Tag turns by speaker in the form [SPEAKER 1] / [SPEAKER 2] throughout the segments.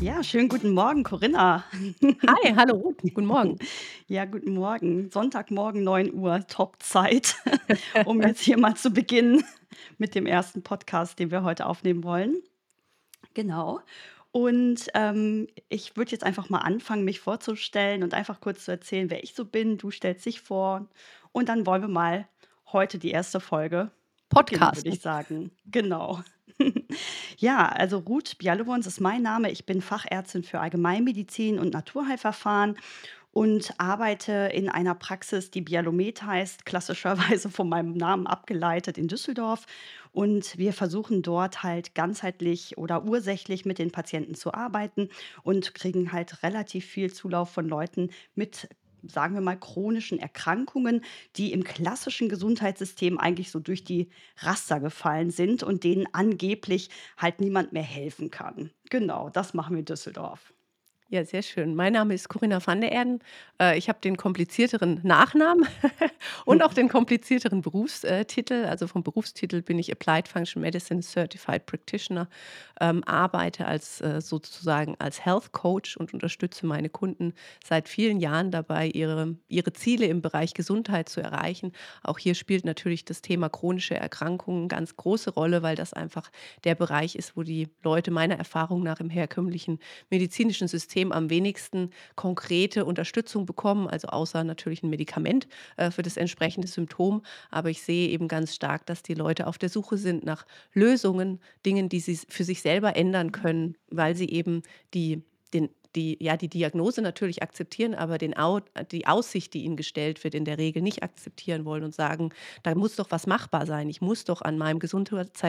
[SPEAKER 1] Ja, schönen guten Morgen, Corinna.
[SPEAKER 2] Hi, hallo guten Morgen.
[SPEAKER 1] Ja, guten Morgen. Sonntagmorgen 9 Uhr, Top-Zeit, um jetzt hier mal zu beginnen mit dem ersten Podcast, den wir heute aufnehmen wollen. Genau. Und ähm, ich würde jetzt einfach mal anfangen, mich vorzustellen und einfach kurz zu erzählen, wer ich so bin. Du stellst dich vor und dann wollen wir mal heute die erste Folge
[SPEAKER 2] Podcast,
[SPEAKER 1] würde ich sagen. Genau. Ja, also Ruth Bialowons ist mein Name. Ich bin Fachärztin für Allgemeinmedizin und Naturheilverfahren und arbeite in einer Praxis, die Bialomet heißt, klassischerweise von meinem Namen abgeleitet in Düsseldorf. Und wir versuchen dort halt ganzheitlich oder ursächlich mit den Patienten zu arbeiten und kriegen halt relativ viel Zulauf von Leuten mit sagen wir mal, chronischen Erkrankungen, die im klassischen Gesundheitssystem eigentlich so durch die Raster gefallen sind und denen angeblich halt niemand mehr helfen kann. Genau, das machen wir in Düsseldorf.
[SPEAKER 2] Ja, sehr schön. Mein Name ist Corinna van der Erden. Äh, ich habe den komplizierteren Nachnamen und auch den komplizierteren Berufstitel. Also vom Berufstitel bin ich Applied Functional Medicine Certified Practitioner, ähm, arbeite als äh, sozusagen als Health Coach und unterstütze meine Kunden seit vielen Jahren dabei, ihre, ihre Ziele im Bereich Gesundheit zu erreichen. Auch hier spielt natürlich das Thema chronische Erkrankungen eine ganz große Rolle, weil das einfach der Bereich ist, wo die Leute meiner Erfahrung nach im herkömmlichen medizinischen System System am wenigsten konkrete Unterstützung bekommen, also außer natürlich ein Medikament äh, für das entsprechende Symptom. Aber ich sehe eben ganz stark, dass die Leute auf der Suche sind nach Lösungen, Dingen, die sie für sich selber ändern können, weil sie eben die den die ja die Diagnose natürlich akzeptieren, aber den Au die Aussicht, die ihnen gestellt wird, in der Regel nicht akzeptieren wollen und sagen, da muss doch was machbar sein. Ich muss doch an meinem Gesundheits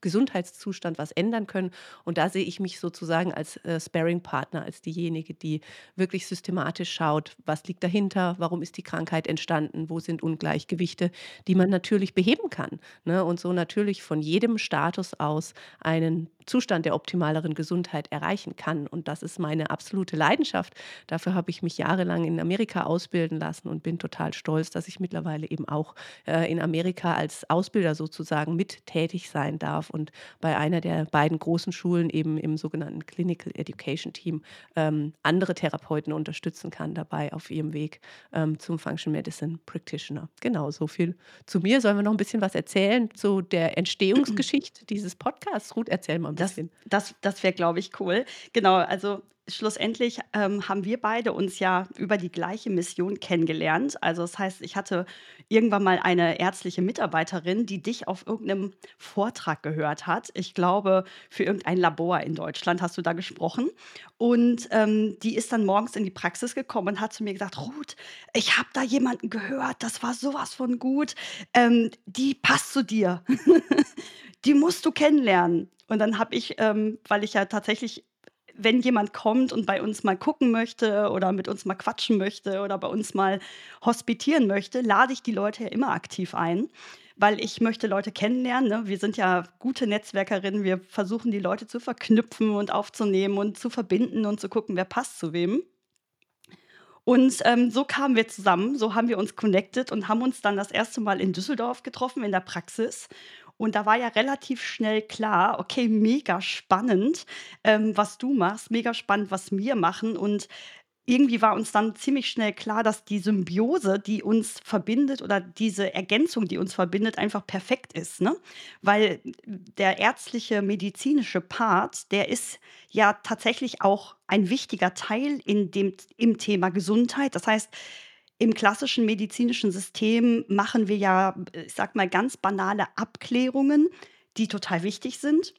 [SPEAKER 2] Gesundheitszustand was ändern können. Und da sehe ich mich sozusagen als äh, Sparing-Partner, als diejenige, die wirklich systematisch schaut, was liegt dahinter, warum ist die Krankheit entstanden, wo sind Ungleichgewichte, die man natürlich beheben kann. Ne? Und so natürlich von jedem Status aus einen Zustand der optimaleren Gesundheit erreichen kann. Und das ist meine absolute Leidenschaft. Dafür habe ich mich jahrelang in Amerika ausbilden lassen und bin total stolz, dass ich mittlerweile eben auch äh, in Amerika als Ausbilder sozusagen mit tätig sein darf und bei einer der beiden großen Schulen eben im sogenannten Clinical Education Team ähm, andere Therapeuten unterstützen kann dabei auf ihrem Weg ähm, zum Functional Medicine Practitioner. Genau, so viel zu mir. Sollen wir noch ein bisschen was erzählen zu der Entstehungsgeschichte dieses Podcasts? Ruth, erzähl mal
[SPEAKER 1] das, das, das wäre, glaube ich, cool. Genau, also schlussendlich ähm, haben wir beide uns ja über die gleiche Mission kennengelernt. Also das heißt, ich hatte irgendwann mal eine ärztliche Mitarbeiterin, die dich auf irgendeinem Vortrag gehört hat. Ich glaube, für irgendein Labor in Deutschland hast du da gesprochen. Und ähm, die ist dann morgens in die Praxis gekommen und hat zu mir gesagt, Ruth, ich habe da jemanden gehört, das war sowas von gut. Ähm, die passt zu dir. die musst du kennenlernen. Und dann habe ich, ähm, weil ich ja tatsächlich, wenn jemand kommt und bei uns mal gucken möchte oder mit uns mal quatschen möchte oder bei uns mal hospitieren möchte, lade ich die Leute ja immer aktiv ein, weil ich möchte Leute kennenlernen. Ne? Wir sind ja gute Netzwerkerinnen. Wir versuchen die Leute zu verknüpfen und aufzunehmen und zu verbinden und zu gucken, wer passt zu wem. Und ähm, so kamen wir zusammen, so haben wir uns connected und haben uns dann das erste Mal in Düsseldorf getroffen in der Praxis und da war ja relativ schnell klar, okay, mega spannend, ähm, was du machst, mega spannend, was wir machen. Und irgendwie war uns dann ziemlich schnell klar, dass die Symbiose, die uns verbindet oder diese Ergänzung, die uns verbindet, einfach perfekt ist. Ne? Weil der ärztliche, medizinische Part, der ist ja tatsächlich auch ein wichtiger Teil in dem, im Thema Gesundheit. Das heißt, im klassischen medizinischen System machen wir ja, ich sag mal, ganz banale Abklärungen, die total wichtig sind,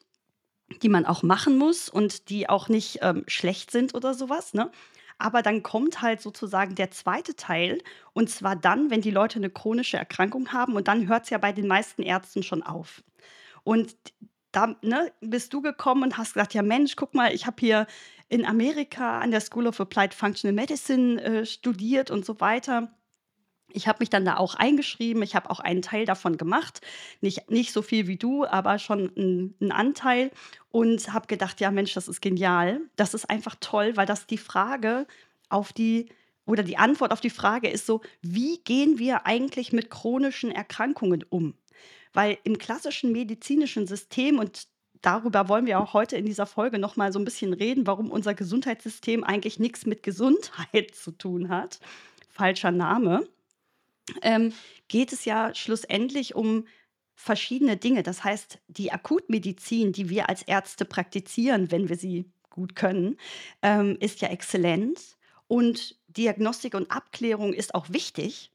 [SPEAKER 1] die man auch machen muss und die auch nicht ähm, schlecht sind oder sowas. Ne? Aber dann kommt halt sozusagen der zweite Teil, und zwar dann, wenn die Leute eine chronische Erkrankung haben, und dann hört es ja bei den meisten Ärzten schon auf. Und da, ne, bist du gekommen und hast gesagt: „Ja Mensch, guck mal, ich habe hier in Amerika an der School of Applied Functional Medicine, äh, studiert“ und so weiter. Ich habe mich dann da auch eingeschrieben. Ich habe auch einen Teil davon gemacht. Nicht nicht so viel wie du, aber schon 'n 'n Anteil und habe gedacht: „Ja Mensch, das ist genial.“ Das ist einfach toll, weil das die Frage auf die oder die Antwort auf die Frage ist so: „Wie gehen wir eigentlich mit chronischen Erkrankungen um?“ Weil im klassischen medizinischen System und darüber wollen wir auch heute in dieser Folge noch mal so 'n bisschen reden, warum unser Gesundheitssystem eigentlich nix mit Gesundheit zu tun hat, falscher Name, ähm, geht es ja schlussendlich um verschiedene Dinge. Das heißt, die Akutmedizin, die wir als Ärzte praktizieren, wenn wir sie gut können, ähm, ist ja exzellent und Diagnostik und Abklärung ist auch wichtig.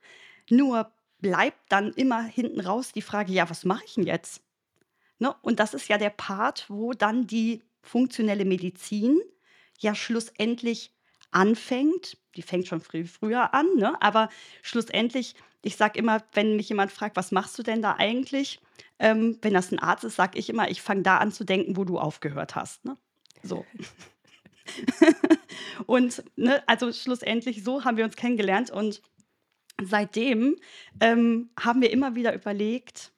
[SPEAKER 1] Nur bleibt dann immer hinten raus die Frage: „Ja, was mache ich 'n jetzt?“ Ne? Und das ist ja der Part, wo dann die funktionelle Medizin ja schlussendlich anfängt. Die fängt schon früh früher an, ne? Aber schlussendlich ich sage immer, wenn mich jemand fragt: „Was machst du denn da eigentlich?“ Ähm, wenn das 'n Arzt ist, sage ich immer: „Ich fange da an zu denken, wo du aufgehört hast“, ne? So. Und, ne, also schlussendlich so haben wir uns kennengelernt und seitdem, ähm, haben wir immer wieder überlegt,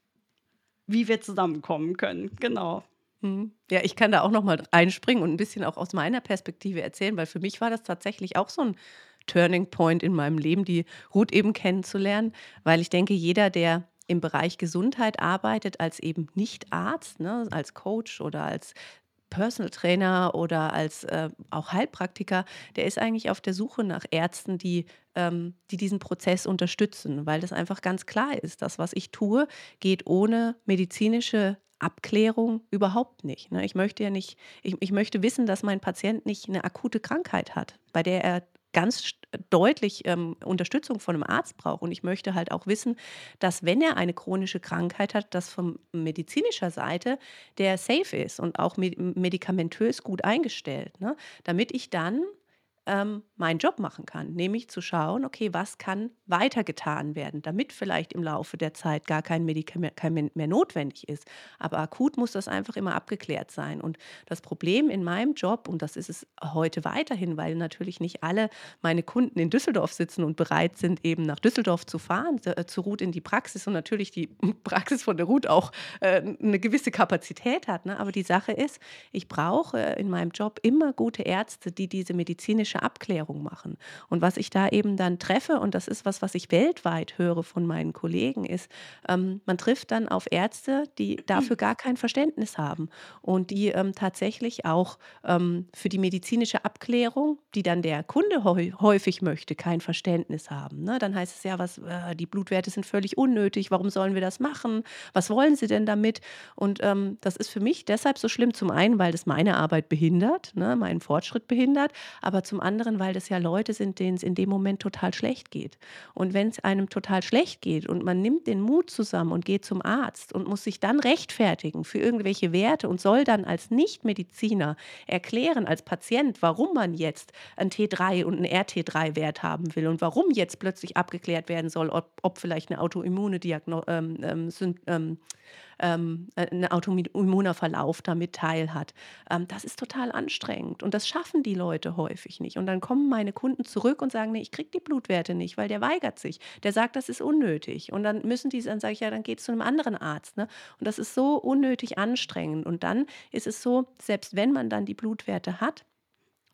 [SPEAKER 1] wie wir zusammenkommen können. Genau.
[SPEAKER 2] Mhm. Ja, ich kann da auch noch mal einspringen und 'n bisschen auch aus meiner Perspektive erzählen, weil für mich war das tatsächlich auch so 'n Turning Point in meinem Leben, die Ruth eben kennenzulernen, weil ich denke, jeder, der im Bereich Gesundheit arbeitet als eben Nicht-Arzt, ne, als Coach oder als Personal Trainer oder als, äh, auch Heilpraktiker, der ist eigentlich auf der Suche nach Ärzten, die ähm, die diesen Prozess unterstützen, weil das einfach ganz klar ist, das, was ich tue, geht ohne medizinische Abklärung überhaupt nicht, ne? Ich möchte ja nicht ich ich möchte wissen, dass mein Patient nicht 'ne akute Krankheit hat, bei der er ganz deutlich, ähm, Unterstützung von 'nem Arzt braucht. Und ich möchte halt auch wissen, dass, wenn er eine chronische Krankheit hat, dass von medizinischer Seite der safe ist und auch me medikamentös gut eingestellt, ne? Damit ich dann, ähm, meinen Job machen kann, nämlich zu schauen: „Okay, was kann weitergetan werden, damit vielleicht im Laufe der Zeit gar kein Medikament mehr notwendig ist?“ Aber akut muss das einfach immer abgeklärt sein. Und das Problem in meinem Job, und das ist es heute weiterhin, weil natürlich nicht alle meine Kunden in Düsseldorf sitzen und bereit sind, eben nach Düsseldorf zu fahren, äh, zu Ruth in die Praxis und natürlich die Praxis von der Ruth auch, äh, 'ne gewisse Kapazität hat, ne? Aber die Sache ist, ich brauche in meinem Job immer gute Ärzte, die diese medizinische Abklärung machen. Und was ich da eben dann treffe, und das ist was, was ich weltweit höre von meinen Kollegen, ist, ähm, man trifft dann auf Ärzte, die dafür gar kein Verständnis haben und die, ähm, tatsächlich auch, ähm, für die medizinische Abklärung, die dann der Kunde häu häufig möchte, kein Verständnis haben, ne? Dann heißt es ja: „Was äh, die Blutwerte sind völlig unnötig. Warum sollen wir das machen? Was wollen Sie denn damit?“ Und, ähm, das ist für mich deshalb so schlimm, zum einen, weil das meine Arbeit behindert, ne, meinen Fortschritt behindert, aber zum anderen, weil das ja Leute sind, denen's in dem Moment total schlecht geht. Und wenn's einem total schlecht geht und man nimmt den Mut zusammen und geht zum Arzt und muss sich dann rechtfertigen für irgendwelche Werte und soll dann als Nichtmediziner erklären als Patient, warum man jetzt 'n T3 und 'n RT3-Wert haben will und warum jetzt plötzlich abgeklärt werden soll, ob ob vielleicht 'ne autoimmune Diagno ähm, ähm, Syn ähm, äh, 'n autoimmuner Verlauf damit teilhat. Ähm, das ist total anstrengend und das schaffen die Leute häufig nicht. Und dann kommen meine Kunden zurück und sagen: „Ne, ich kriege die Blutwerte nicht, weil der weigert sich. Der sagt, das ist unnötig.“ Und dann müssen die dann sage ich: „Ja, dann geht zu 'nem anderen Arzt“, ne? Und das ist so unnötig anstrengend. Und dann ist es so, selbst wenn man dann die Blutwerte hat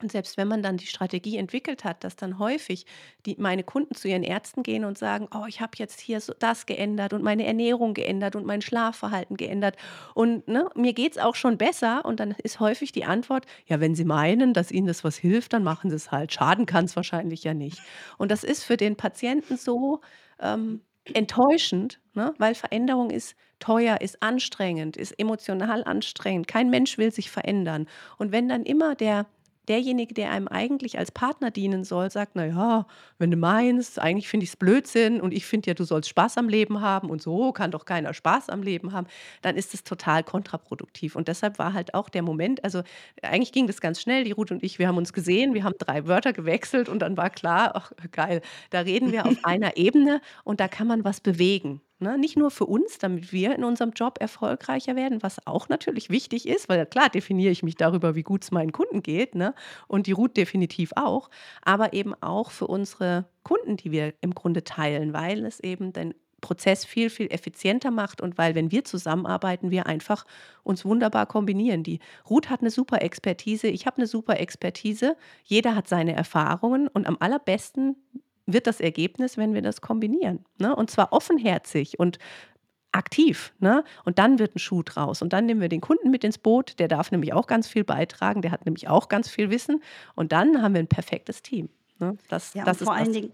[SPEAKER 2] und selbst wenn man dann die Strategie entwickelt hat, dass dann häufig die meine Kunden zu ihren Ärzten gehen und sagen: „Oh, ich habe jetzt hier so das geändert und meine Ernährung geändert und mein Schlafverhalten geändert und, ne, mir geht's auch schon besser.“ Und dann ist häufig die Antwort: „Ja, wenn Sie meinen, dass Ihnen das was hilft, dann machen Sie's halt. Schaden kann's wahrscheinlich ja nicht.“ Und das ist für den Patienten so, ähm, enttäuschend, ne, weil Veränderung ist teuer, ist anstrengend, ist emotional anstrengend. Kein Mensch will sich verändern. Und wenn dann immer der derjenige, der einem eigentlich als Partner dienen soll, sagt: „Na ja, wenn du meinst, eigentlich finde ich's Blödsinn und ich finde ja, du sollst Spaß am Leben haben und so kann doch keiner Spaß am Leben haben“, dann ist es total kontraproduktiv. Und deshalb war halt auch der Moment also, eigentlich ging das ganz schnell. Die Ruth und ich, wir haben uns gesehen, wir haben 3 Wörter gewechselt und dann war klar: „Ach, geil, da reden wir auf einer Ebene und da kann man was bewegen“, Ne? Nicht nur für uns, damit wir in unserem Job erfolgreicher werden, was auch natürlich wichtig ist, weil klar definiere ich mich darüber, wie gut es meinen Kunden geht ne? und die Ruth definitiv auch, aber eben auch für unsere Kunden, die wir im Grunde teilen, weil es eben den Prozess viel, viel effizienter macht und weil, wenn wir zusammenarbeiten, wir einfach uns wunderbar kombinieren. Die Ruth hat eine super Expertise, ich habe eine super Expertise, jeder hat seine Erfahrungen und am allerbesten wird das Ergebnis, wenn wir das kombinieren. Ne? Und zwar offenherzig und aktiv. Ne? Und dann wird ein Schuh draus. Und dann nehmen wir den Kunden mit ins Boot. Der darf nämlich auch ganz viel beitragen. Der hat nämlich auch ganz viel Wissen. Und dann haben wir ein perfektes Team. Ne?
[SPEAKER 1] Das, ja, das ist vor allen Dingen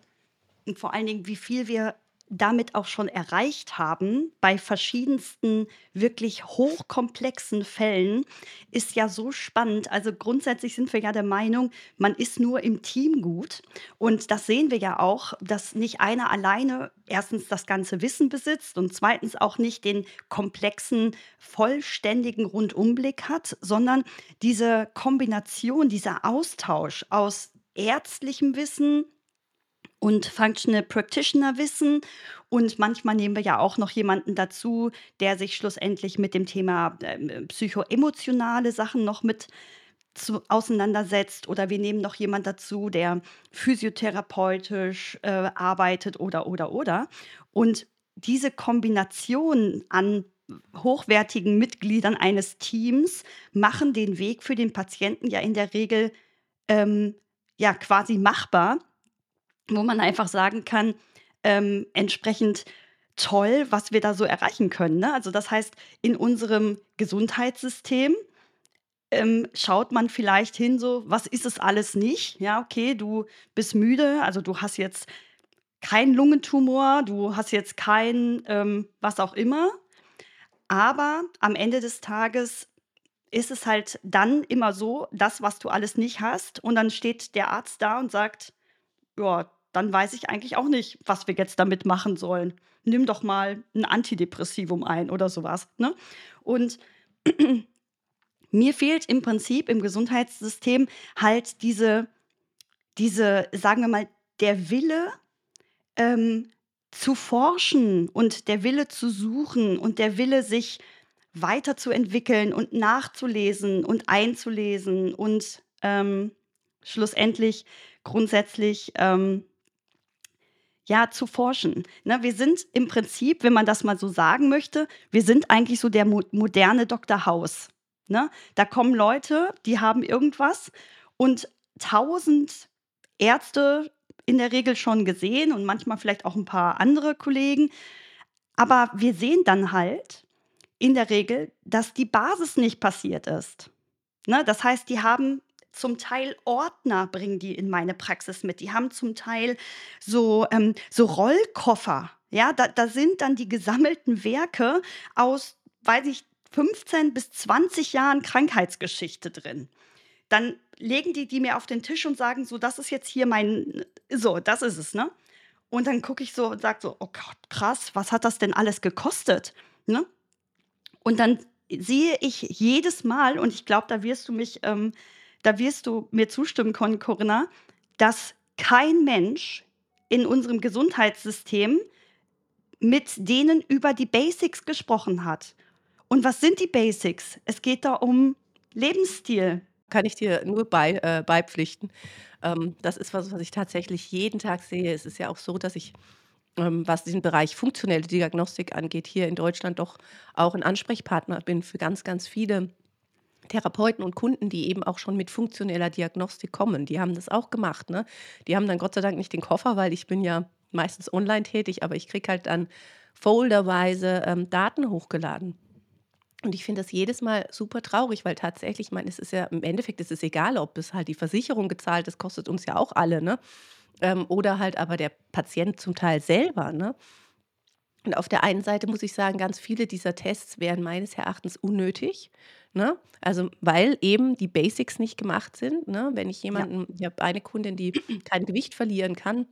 [SPEAKER 1] vor allen Dingen, wie viel wir damit auch schon erreicht haben bei verschiedensten wirklich hochkomplexen Fällen, ist ja so spannend. Also grundsätzlich sind wir ja der Meinung, man ist nur im Team gut. Und das sehen wir ja auch, dass nicht einer alleine erstens das ganze Wissen besitzt und zweitens auch nicht den komplexen, vollständigen Rundumblick hat, sondern diese Kombination, dieser Austausch aus ärztlichem Wissen, und Functional Practitioner Wissen. Und manchmal nehmen wir ja auch noch jemanden dazu, der sich schlussendlich mit dem Thema äh, psychoemotionale Sachen noch mit zu, auseinandersetzt. Oder wir nehmen noch jemanden dazu, der physiotherapeutisch äh, arbeitet oder, oder, oder. Und diese Kombination an hochwertigen Mitgliedern eines Teams machen den Weg für den Patienten ja in der Regel ähm, ja quasi machbar wo man einfach sagen kann, ähm, entsprechend toll, was wir da so erreichen können. Ne? Also das heißt, in unserem Gesundheitssystem ähm, schaut man vielleicht hin, so, was ist es alles nicht? Ja, okay, du bist müde, also du hast jetzt keinen Lungentumor, du hast jetzt kein ähm, was auch immer. Aber am Ende des Tages ist es halt dann immer so, das, was du alles nicht hast. Und dann steht der Arzt da und sagt, ja, dann weiß ich eigentlich auch nicht, was wir jetzt damit machen sollen. Nimm doch mal ein Antidepressivum ein oder sowas. Ne? Und mir fehlt im Prinzip im Gesundheitssystem halt diese, diese, sagen wir mal, der Wille ähm, zu forschen und der Wille zu suchen und der Wille, sich weiterzuentwickeln und nachzulesen und einzulesen und ähm, schlussendlich grundsätzlich ähm, ja, zu forschen. Ne, wir sind im Prinzip, wenn man das mal so sagen möchte, wir sind eigentlich so der mo moderne Dr. House. Ne? Da kommen Leute, die haben irgendwas und tausend Ärzte in der Regel schon gesehen und manchmal vielleicht auch ein paar andere Kollegen. Aber wir sehen dann halt in der Regel, dass die Basis nicht passiert ist. Ne? Das heißt, die haben zum Teil Ordner bringen die in meine Praxis mit. Die haben zum Teil so, ähm, so Rollkoffer. Ja, da, da sind dann die gesammelten Werke aus, weiß ich, 15 bis 20 Jahren Krankheitsgeschichte drin. Dann legen die die mir auf den Tisch und sagen so, das ist jetzt hier mein, so, das ist es, ne? Und dann gucke ich so und sage so, oh Gott, krass, was hat das denn alles gekostet? Ne? Und dann sehe ich jedes Mal, und ich glaube, da wirst du mich ähm, da wirst du mir zustimmen können, Corinna, dass kein Mensch in unserem Gesundheitssystem mit denen über die Basics gesprochen hat. Und was sind die Basics? Es geht da um Lebensstil.
[SPEAKER 2] Kann ich dir nur bei, äh, beipflichten. Ähm, das ist was, was ich tatsächlich jeden Tag sehe. Es ist ja auch so, dass ich, ähm, was diesen Bereich funktionelle Diagnostik angeht, hier in Deutschland doch auch ein Ansprechpartner bin für ganz, ganz viele Therapeuten und Kunden, die eben auch schon mit funktioneller Diagnostik kommen, die haben das auch gemacht. Ne? Die haben dann Gott sei Dank nicht den Koffer, weil ich bin ja meistens online tätig, aber ich kriege halt dann folderweise ähm, Daten hochgeladen. Und ich finde das jedes Mal super traurig, weil tatsächlich, ich meine, es ist ja im Endeffekt ist es egal, ob es halt die Versicherung gezahlt, das kostet uns ja auch alle, ne? Ähm, oder halt aber der Patient zum Teil selber, ne? Und auf der einen Seite muss ich sagen, ganz viele dieser Tests wären meines Erachtens unnötig. Ne? Also, weil eben die Basics nicht gemacht sind. Ne? Wenn ich jemanden, ich habe eine Kundin, die kein Gewicht verlieren kann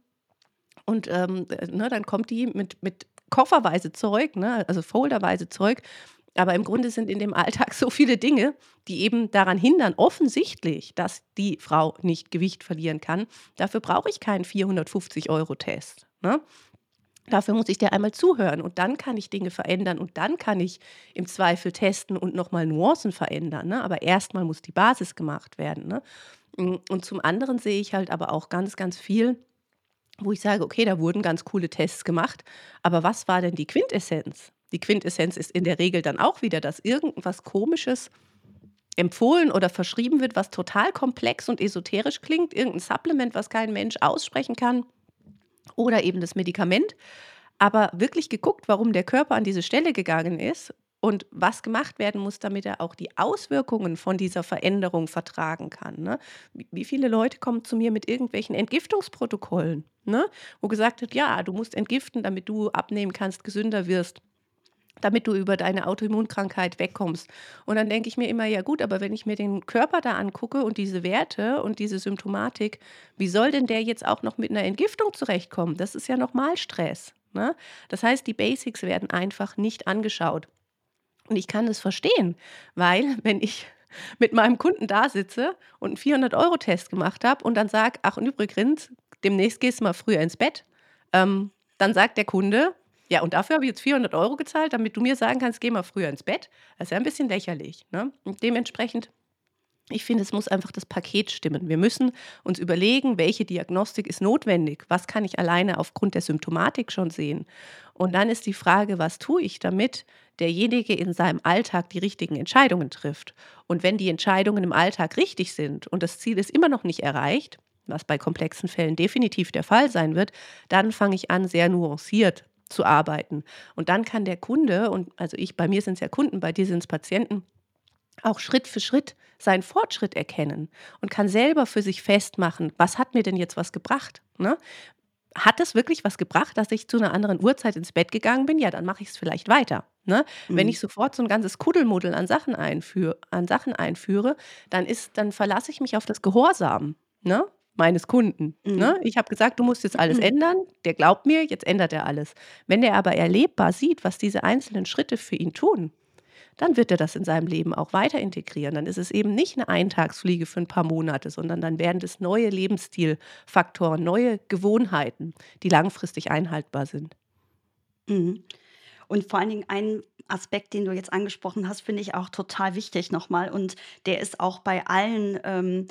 [SPEAKER 2] und ähm, ne, dann kommt die mit, mit kofferweise Zeug, ne? also folderweise Zeug. Aber im Grunde sind in dem Alltag so viele Dinge, die eben daran hindern, offensichtlich, dass die Frau nicht Gewicht verlieren kann. Dafür brauche ich keinen 450-Euro-Test. Ne? Dafür muss ich dir einmal zuhören und dann kann ich Dinge verändern und dann kann ich im Zweifel testen und noch mal Nuancen verändern, ne? Aber erstmal muss die Basis gemacht werden, ne? Hm, und zum anderen sehe ich halt aber auch ganz, ganz viel, wo ich sage: „Okay, da wurden ganz coole Tests gemacht, aber was war denn die Quintessenz?“ Die Quintessenz ist in der Regel dann auch wieder, dass irgendwas Komisches empfohlen oder verschrieben wird, was total komplex und esoterisch klingt, irgendein Supplement, was kein Mensch aussprechen kann oder eben das Medikament. Aber wirklich geguckt, warum der Körper an diese Stelle gegangen ist und was gemacht werden muss, damit er auch die Auswirkungen von dieser Veränderung vertragen kann, ne? Wie viele Leute kommen zu mir mit irgendwelchen Entgiftungsprotokollen, ne? Wo gesagt wird: „Ja, du musst entgiften, damit du abnehmen kannst, gesünder wirst, damit du über deine Autoimmunkrankheit wegkommst.“ Und dann denke ich mir immer: „Ja gut, aber wenn ich mir den Körper da angucke und diese Werte und diese Symptomatik, wie soll denn der jetzt auch noch mit 'ner Entgiftung zurechtkommen? Das ist ja noch mal Stress“, ne? Das heißt, die Basics werden einfach nicht angeschaut. Und ich kann es verstehen, weil wenn ich mit meinem Kunden da sitze und 'n 400 € Test gemacht habe und dann sage: „Ach und übrigens, demnächst gehst du mal früher ins Bett“, ähm, dann sagt der Kunde: „Ja, und dafür habe ich jetzt 400 € gezahlt, damit du mir sagen kannst, geh mal früher ins Bett?“ Das ist ja 'n bisschen lächerlich, ne? Und dementsprechend ich finde, es muss einfach das Paket stimmen. Wir müssen uns überlegen, welche Diagnostik ist notwendig? Was kann ich alleine aufgrund der Symptomatik schon sehen? Und dann ist die Frage: „Was tue ich, damit derjenige in seinem Alltag die richtigen Entscheidungen trifft?“ Und wenn die Entscheidungen im Alltag richtig sind und das Ziel ist immer noch nicht erreicht, was bei komplexen Fällen definitiv der Fall sein wird, dann fange ich an, sehr nuanciert zu arbeiten. Und dann kann der Kunde und also ich bei mir sind's ja Kunden, bei dir sind's Patienten, auch Schritt für Schritt seinen Fortschritt erkennen und kann selber für sich festmachen: „Was hat mir denn jetzt was gebracht“, ne? Hat es wirklich was gebracht, dass ich zu 'ner anderen Uhrzeit ins Bett gegangen bin? Ja, dann mache ich's vielleicht weiter, ne? Wenn
[SPEAKER 1] Mhm.
[SPEAKER 2] ich sofort so 'n ganzes Kuddelmuddel an Sachen einführ an Sachen einführe, dann ist dann verlasse ich mich auf das Gehorsam, ne, meines Kunden,
[SPEAKER 1] Mhm.
[SPEAKER 2] ne? Ich habe gesagt: „Du musst jetzt alles ändern.“ Der glaubt mir, jetzt ändert er alles. Wenn der aber erlebbar sieht, was diese einzelnen Schritte für ihn tun, dann wird er das in seinem Leben auch weiter integrieren. Dann ist es eben nicht 'ne Eintagsfliege für 'n paar Monate, sondern dann werden das neue Lebensstilfaktoren, neue Gewohnheiten, die langfristig einhaltbar sind.
[SPEAKER 1] Mhm. Und vor allen Dingen ein Aspekt, den du jetzt angesprochen hast, finde ich auch total wichtig noch mal und der ist auch bei allen, ähm, äh, äh,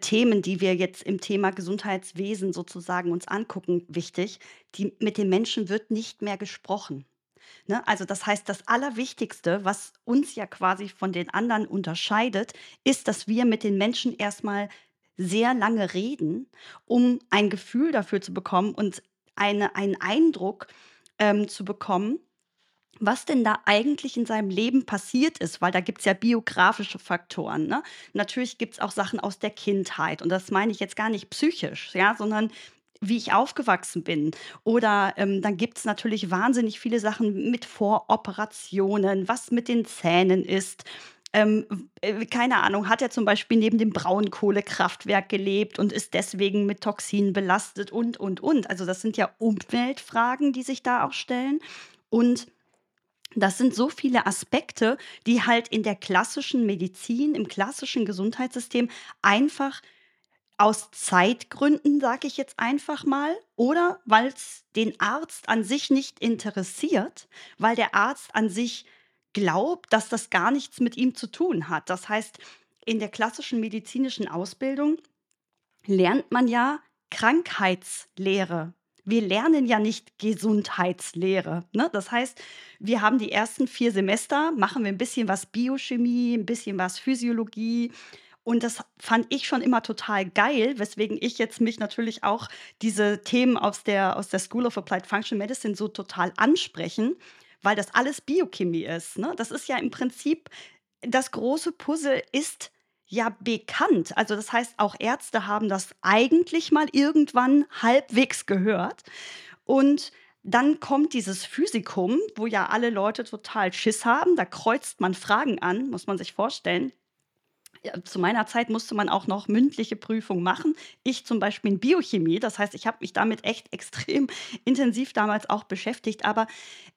[SPEAKER 1] Themen, die wir jetzt im Thema Gesundheitswesen sozusagen uns angucken, wichtig. Die mit den Menschen wird nicht mehr gesprochen, ne? Also, das heißt, das Allerwichtigste, was uns ja quasi von den anderen unterscheidet, ist, dass wir mit den Menschen erst mal sehr lange reden, um ein Gefühl dafür zu bekommen und eine einen Eindruck, ähm, zu bekommen, was denn da eigentlich in seinem Leben passiert ist, weil da gibt's ja biografische Faktoren, ne? Natürlich gibt's auch Sachen aus der Kindheit und das meine ich jetzt gar nicht psychisch, ja, sondern wie ich aufgewachsen bin. Oder, ähm, dann gibt's natürlich wahnsinnig viele Sachen mit Voroperationen, was mit den Zähnen ist. Ähm, äh, keine Ahnung, hat er zum Beispiel neben dem Braunkohlekraftwerk gelebt und ist deswegen mit Toxinen belastet und, und, und. Also, das sind ja Umweltfragen, die sich da auch stellen. Und das sind so viele Aspekte, die halt in der klassischen Medizin, im klassischen Gesundheitssystem einfach aus Zeitgründen, sage ich jetzt einfach mal, oder weil's den Arzt an sich nicht interessiert, weil der Arzt an sich glaubt, dass das gar nichts mit ihm zu tun hat. Das heißt, in der klassischen medizinischen Ausbildung lernt man ja Krankheitslehre. Wir lernen ja nicht Gesundheitslehre, ne? Das heißt, wir haben die ersten 4 Semester machen wir 'n bisschen was Biochemie, 'n bisschen was Physiologie und das fand ich schon immer total geil, weswegen ich jetzt mich natürlich auch diese Themen aus der aus der School of Applied Functional Medicine so total ansprechen, weil das alles Biochemie ist, ne? Das ist ja im Prinzip das große Puzzle ist ja bekannt. Also, das heißt, auch Ärzte haben das eigentlich mal irgendwann halbwegs gehört. Und dann kommt dieses Physikum, wo ja alle Leute total Schiss haben. Da kreuzt man Fragen an, muss man sich vorstellen. Zu meiner Zeit musste man auch noch mündliche Prüfungen machen. Ich zum Beispiel in Biochemie. Das heißt, ich habe mich damit echt extrem intensiv damals auch beschäftigt. Aber,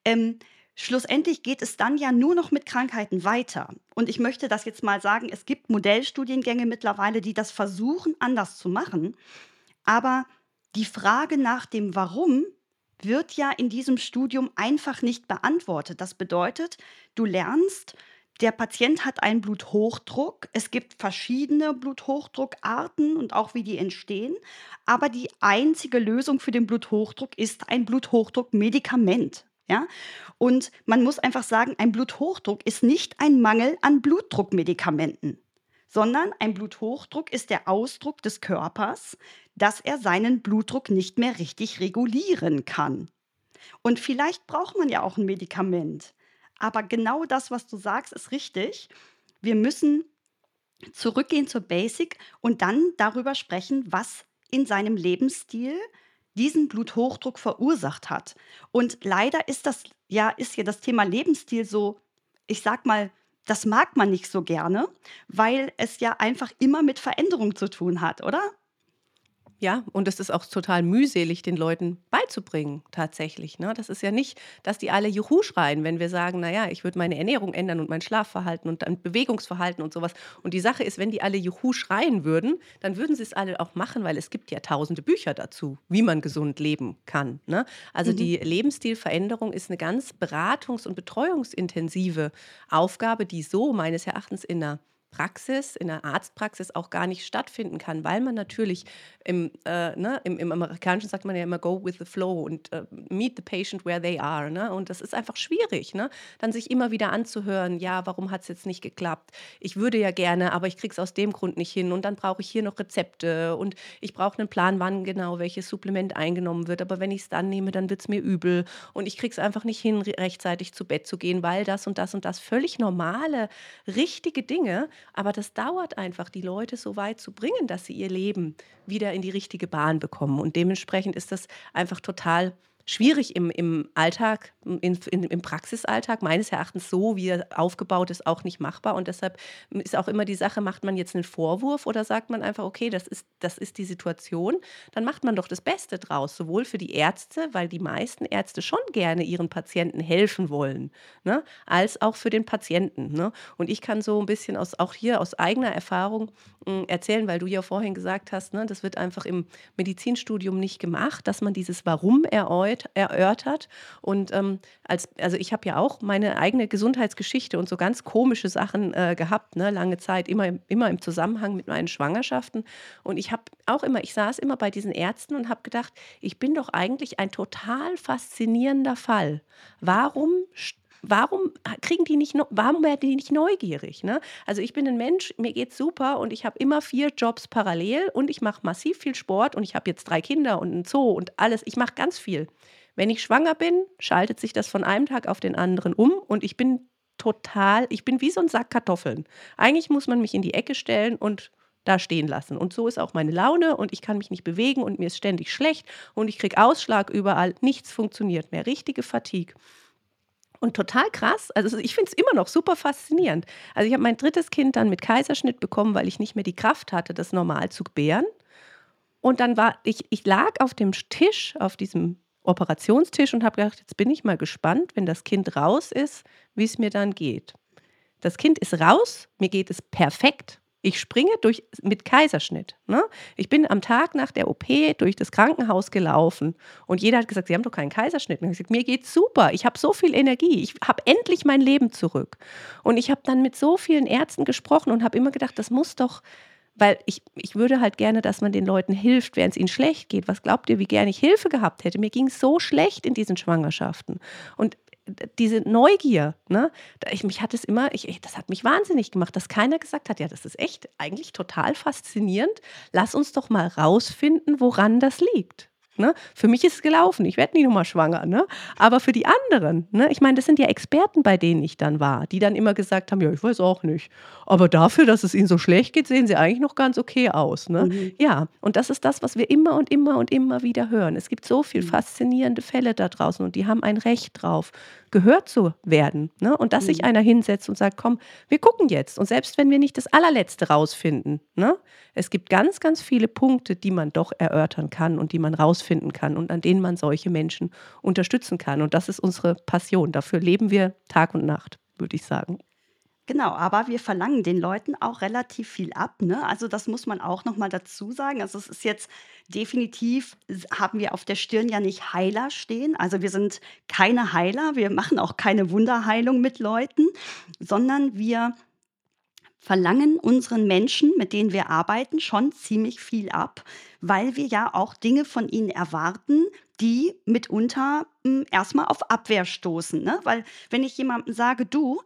[SPEAKER 1] ähm, schlussendlich geht es dann ja nur noch mit Krankheiten weiter. Und ich möchte das jetzt mal sagen, es gibt Modellstudiengänge mittlerweile, die das versuchen, anders zu machen. Aber die Frage nach dem Warum wird ja in diesem Studium einfach nicht beantwortet. Das bedeutet, du lernst, der Patient hat einen Bluthochdruck. Es gibt verschiedene Bluthochdruckarten und auch wie die entstehen. Aber die einzige Lösung für den Bluthochdruck ist ein Bluthochdruckmedikament. Ja? Und man muss einfach sagen, ein Bluthochdruck ist nicht ein Mangel an Blutdruckmedikamenten, sondern ein Bluthochdruck ist der Ausdruck des Körpers, dass er seinen Blutdruck nicht mehr richtig regulieren kann. Und vielleicht braucht man ja auch ein Medikament. Aber genau das, was du sagst, ist richtig. Wir müssen zurückgehen zur Basic und dann darüber sprechen, was in seinem Lebensstil diesen Bluthochdruck verursacht hat. Und leider ist das ja ist ja das Thema Lebensstil so, ich sag mal, das mag man nicht so gerne, weil es ja einfach immer mit Veränderung zu tun hat, oder?
[SPEAKER 2] Ja, und es ist auch total mühselig, den Leuten beizubringen, tatsächlich. Ne? Das ist ja nicht, dass die alle Juhu schreien, wenn wir sagen, naja, ich würde meine Ernährung ändern und mein Schlafverhalten und dann Bewegungsverhalten und sowas. Und die Sache ist, wenn die alle Juhu schreien würden, dann würden sie es alle auch machen, weil es gibt ja tausende Bücher dazu, wie man gesund leben kann. Ne? Also mhm. die Lebensstilveränderung ist eine ganz beratungs- und betreuungsintensive Aufgabe, die so meines Erachtens in einer Praxis, in der Arztpraxis auch gar nicht stattfinden kann, weil man natürlich im, äh, ne, im, im, Amerikanischen sagt man ja immer go with the flow und äh, meet the patient where they are. Ne? Und das ist einfach schwierig, ne? dann sich immer wieder anzuhören, ja, warum hat es jetzt nicht geklappt? Ich würde ja gerne, aber ich kriege es aus dem Grund nicht hin und dann brauche ich hier noch Rezepte und ich brauche einen Plan, wann genau welches Supplement eingenommen wird. Aber wenn ich es dann nehme, dann wird es mir übel und ich kriege es einfach nicht hin, rechtzeitig zu Bett zu gehen, weil das und das und das völlig normale, richtige Dinge aber das dauert einfach, die Leute so weit zu bringen, dass sie ihr Leben wieder in die richtige Bahn bekommen. Und dementsprechend ist das einfach total schwierig im, im Alltag, in, in, im Praxisalltag, meines Erachtens so, wie er aufgebaut ist, auch nicht machbar. Und deshalb ist auch immer die Sache, macht man jetzt einen Vorwurf oder sagt man einfach, okay, das ist, das ist die Situation, dann macht man doch das Beste draus, sowohl für die Ärzte, weil die meisten Ärzte schon gerne ihren Patienten helfen wollen, ne, als auch für den Patienten. Ne? Und ich kann so ein bisschen aus, auch hier aus eigener Erfahrung mh, hm, erzählen, weil du ja vorhin gesagt hast, ne, das wird einfach im Medizinstudium nicht gemacht, dass man dieses Warum erläutert erörtert. Und ähm, als, also ich habe ja auch meine eigene Gesundheitsgeschichte und so ganz komische Sachen äh, gehabt, ne, lange Zeit, immer, immer im Zusammenhang mit meinen Schwangerschaften. Und ich habe auch immer, ich saß immer bei diesen Ärzten und habe gedacht, ich bin doch eigentlich ein total faszinierender Fall. Warum warum kriegen die nicht, warum werden die nicht neugierig? Ne? Also ich bin ein Mensch, mir geht's super und ich habe immer vier Jobs parallel und ich mache massiv viel Sport und ich habe jetzt drei Kinder und ein Zoo und alles. Ich mache ganz viel. Wenn ich schwanger bin, schaltet sich das von einem Tag auf den anderen um und ich bin total, ich bin wie so ein Sack Kartoffeln. Eigentlich muss man mich in die Ecke stellen und da stehen lassen. Und so ist auch meine Laune und ich kann mich nicht bewegen und mir ist ständig schlecht und ich kriege Ausschlag überall. Nichts funktioniert mehr. Richtige Fatigue. Und total krass, also ich finde es immer noch super faszinierend. Also ich habe mein drittes Kind dann mit Kaiserschnitt bekommen, weil ich nicht mehr die Kraft hatte, das normal zu gebären. Und dann war ich, ich lag auf dem Tisch, auf diesem Operationstisch und habe gedacht, jetzt bin ich mal gespannt, wenn das Kind raus ist, wie es mir dann geht. Das Kind ist raus, mir geht es perfekt. Ich springe durch mit Kaiserschnitt. Ne? Ich bin am Tag nach der OP durch das Krankenhaus gelaufen und jeder hat gesagt, Sie haben doch keinen Kaiserschnitt. Und ich gesagt, mir geht's super. Ich habe so viel Energie. Ich habe endlich mein Leben zurück. Und ich habe dann mit so vielen Ärzten gesprochen und habe immer gedacht, das muss doch weil ich, ich würde halt gerne, dass man den Leuten hilft, während es ihnen schlecht geht. Was glaubt ihr, wie gerne ich Hilfe gehabt hätte? Mir ging so schlecht in diesen Schwangerschaften. Und diese Neugier, ne, ich, mich hat es immer, ich, das hat mich wahnsinnig gemacht, dass keiner gesagt hat, ja, das ist echt eigentlich total faszinierend. Lass uns doch mal rausfinden, woran das liegt. Ne? Für mich ist es gelaufen, ich werde nie nochmal schwanger. Ne? Aber für die anderen, ne? ich meine, das sind ja Experten, bei denen ich dann war, die dann immer gesagt haben, ja, ich weiß auch nicht. Aber dafür, dass es ihnen so schlecht geht, sehen sie eigentlich noch ganz okay aus. Ne? Mhm. Ja, und das ist das, was wir immer und immer und immer wieder hören. Es gibt so viele mhm. faszinierende Fälle da draußen und die haben ein Recht drauf, gehört zu werden. Ne? Und dass mhm. sich einer hinsetzt und sagt, komm, wir gucken jetzt. Und selbst wenn wir nicht das allerletzte rausfinden, ne? es gibt ganz, ganz viele Punkte, die man doch erörtern kann und die man rausfinden kann und an denen man solche Menschen unterstützen kann. Und das ist unsere Passion. Dafür leben wir Tag und Nacht, würde ich sagen.
[SPEAKER 1] Genau, aber wir verlangen den Leuten auch relativ viel ab, ne? Also, das muss man auch noch mal dazu sagen. Also, es ist jetzt definitiv haben wir auf der Stirn ja nicht Heiler stehen. Also, wir sind keine Heiler, wir machen auch keine Wunderheilung mit Leuten, sondern wir verlangen unseren Menschen, mit denen wir arbeiten, schon ziemlich viel ab, weil wir ja auch Dinge von ihnen erwarten, die mitunter, hm, erst auf Abwehr stoßen, ne? Weil wenn ich jemandem sage: „Du,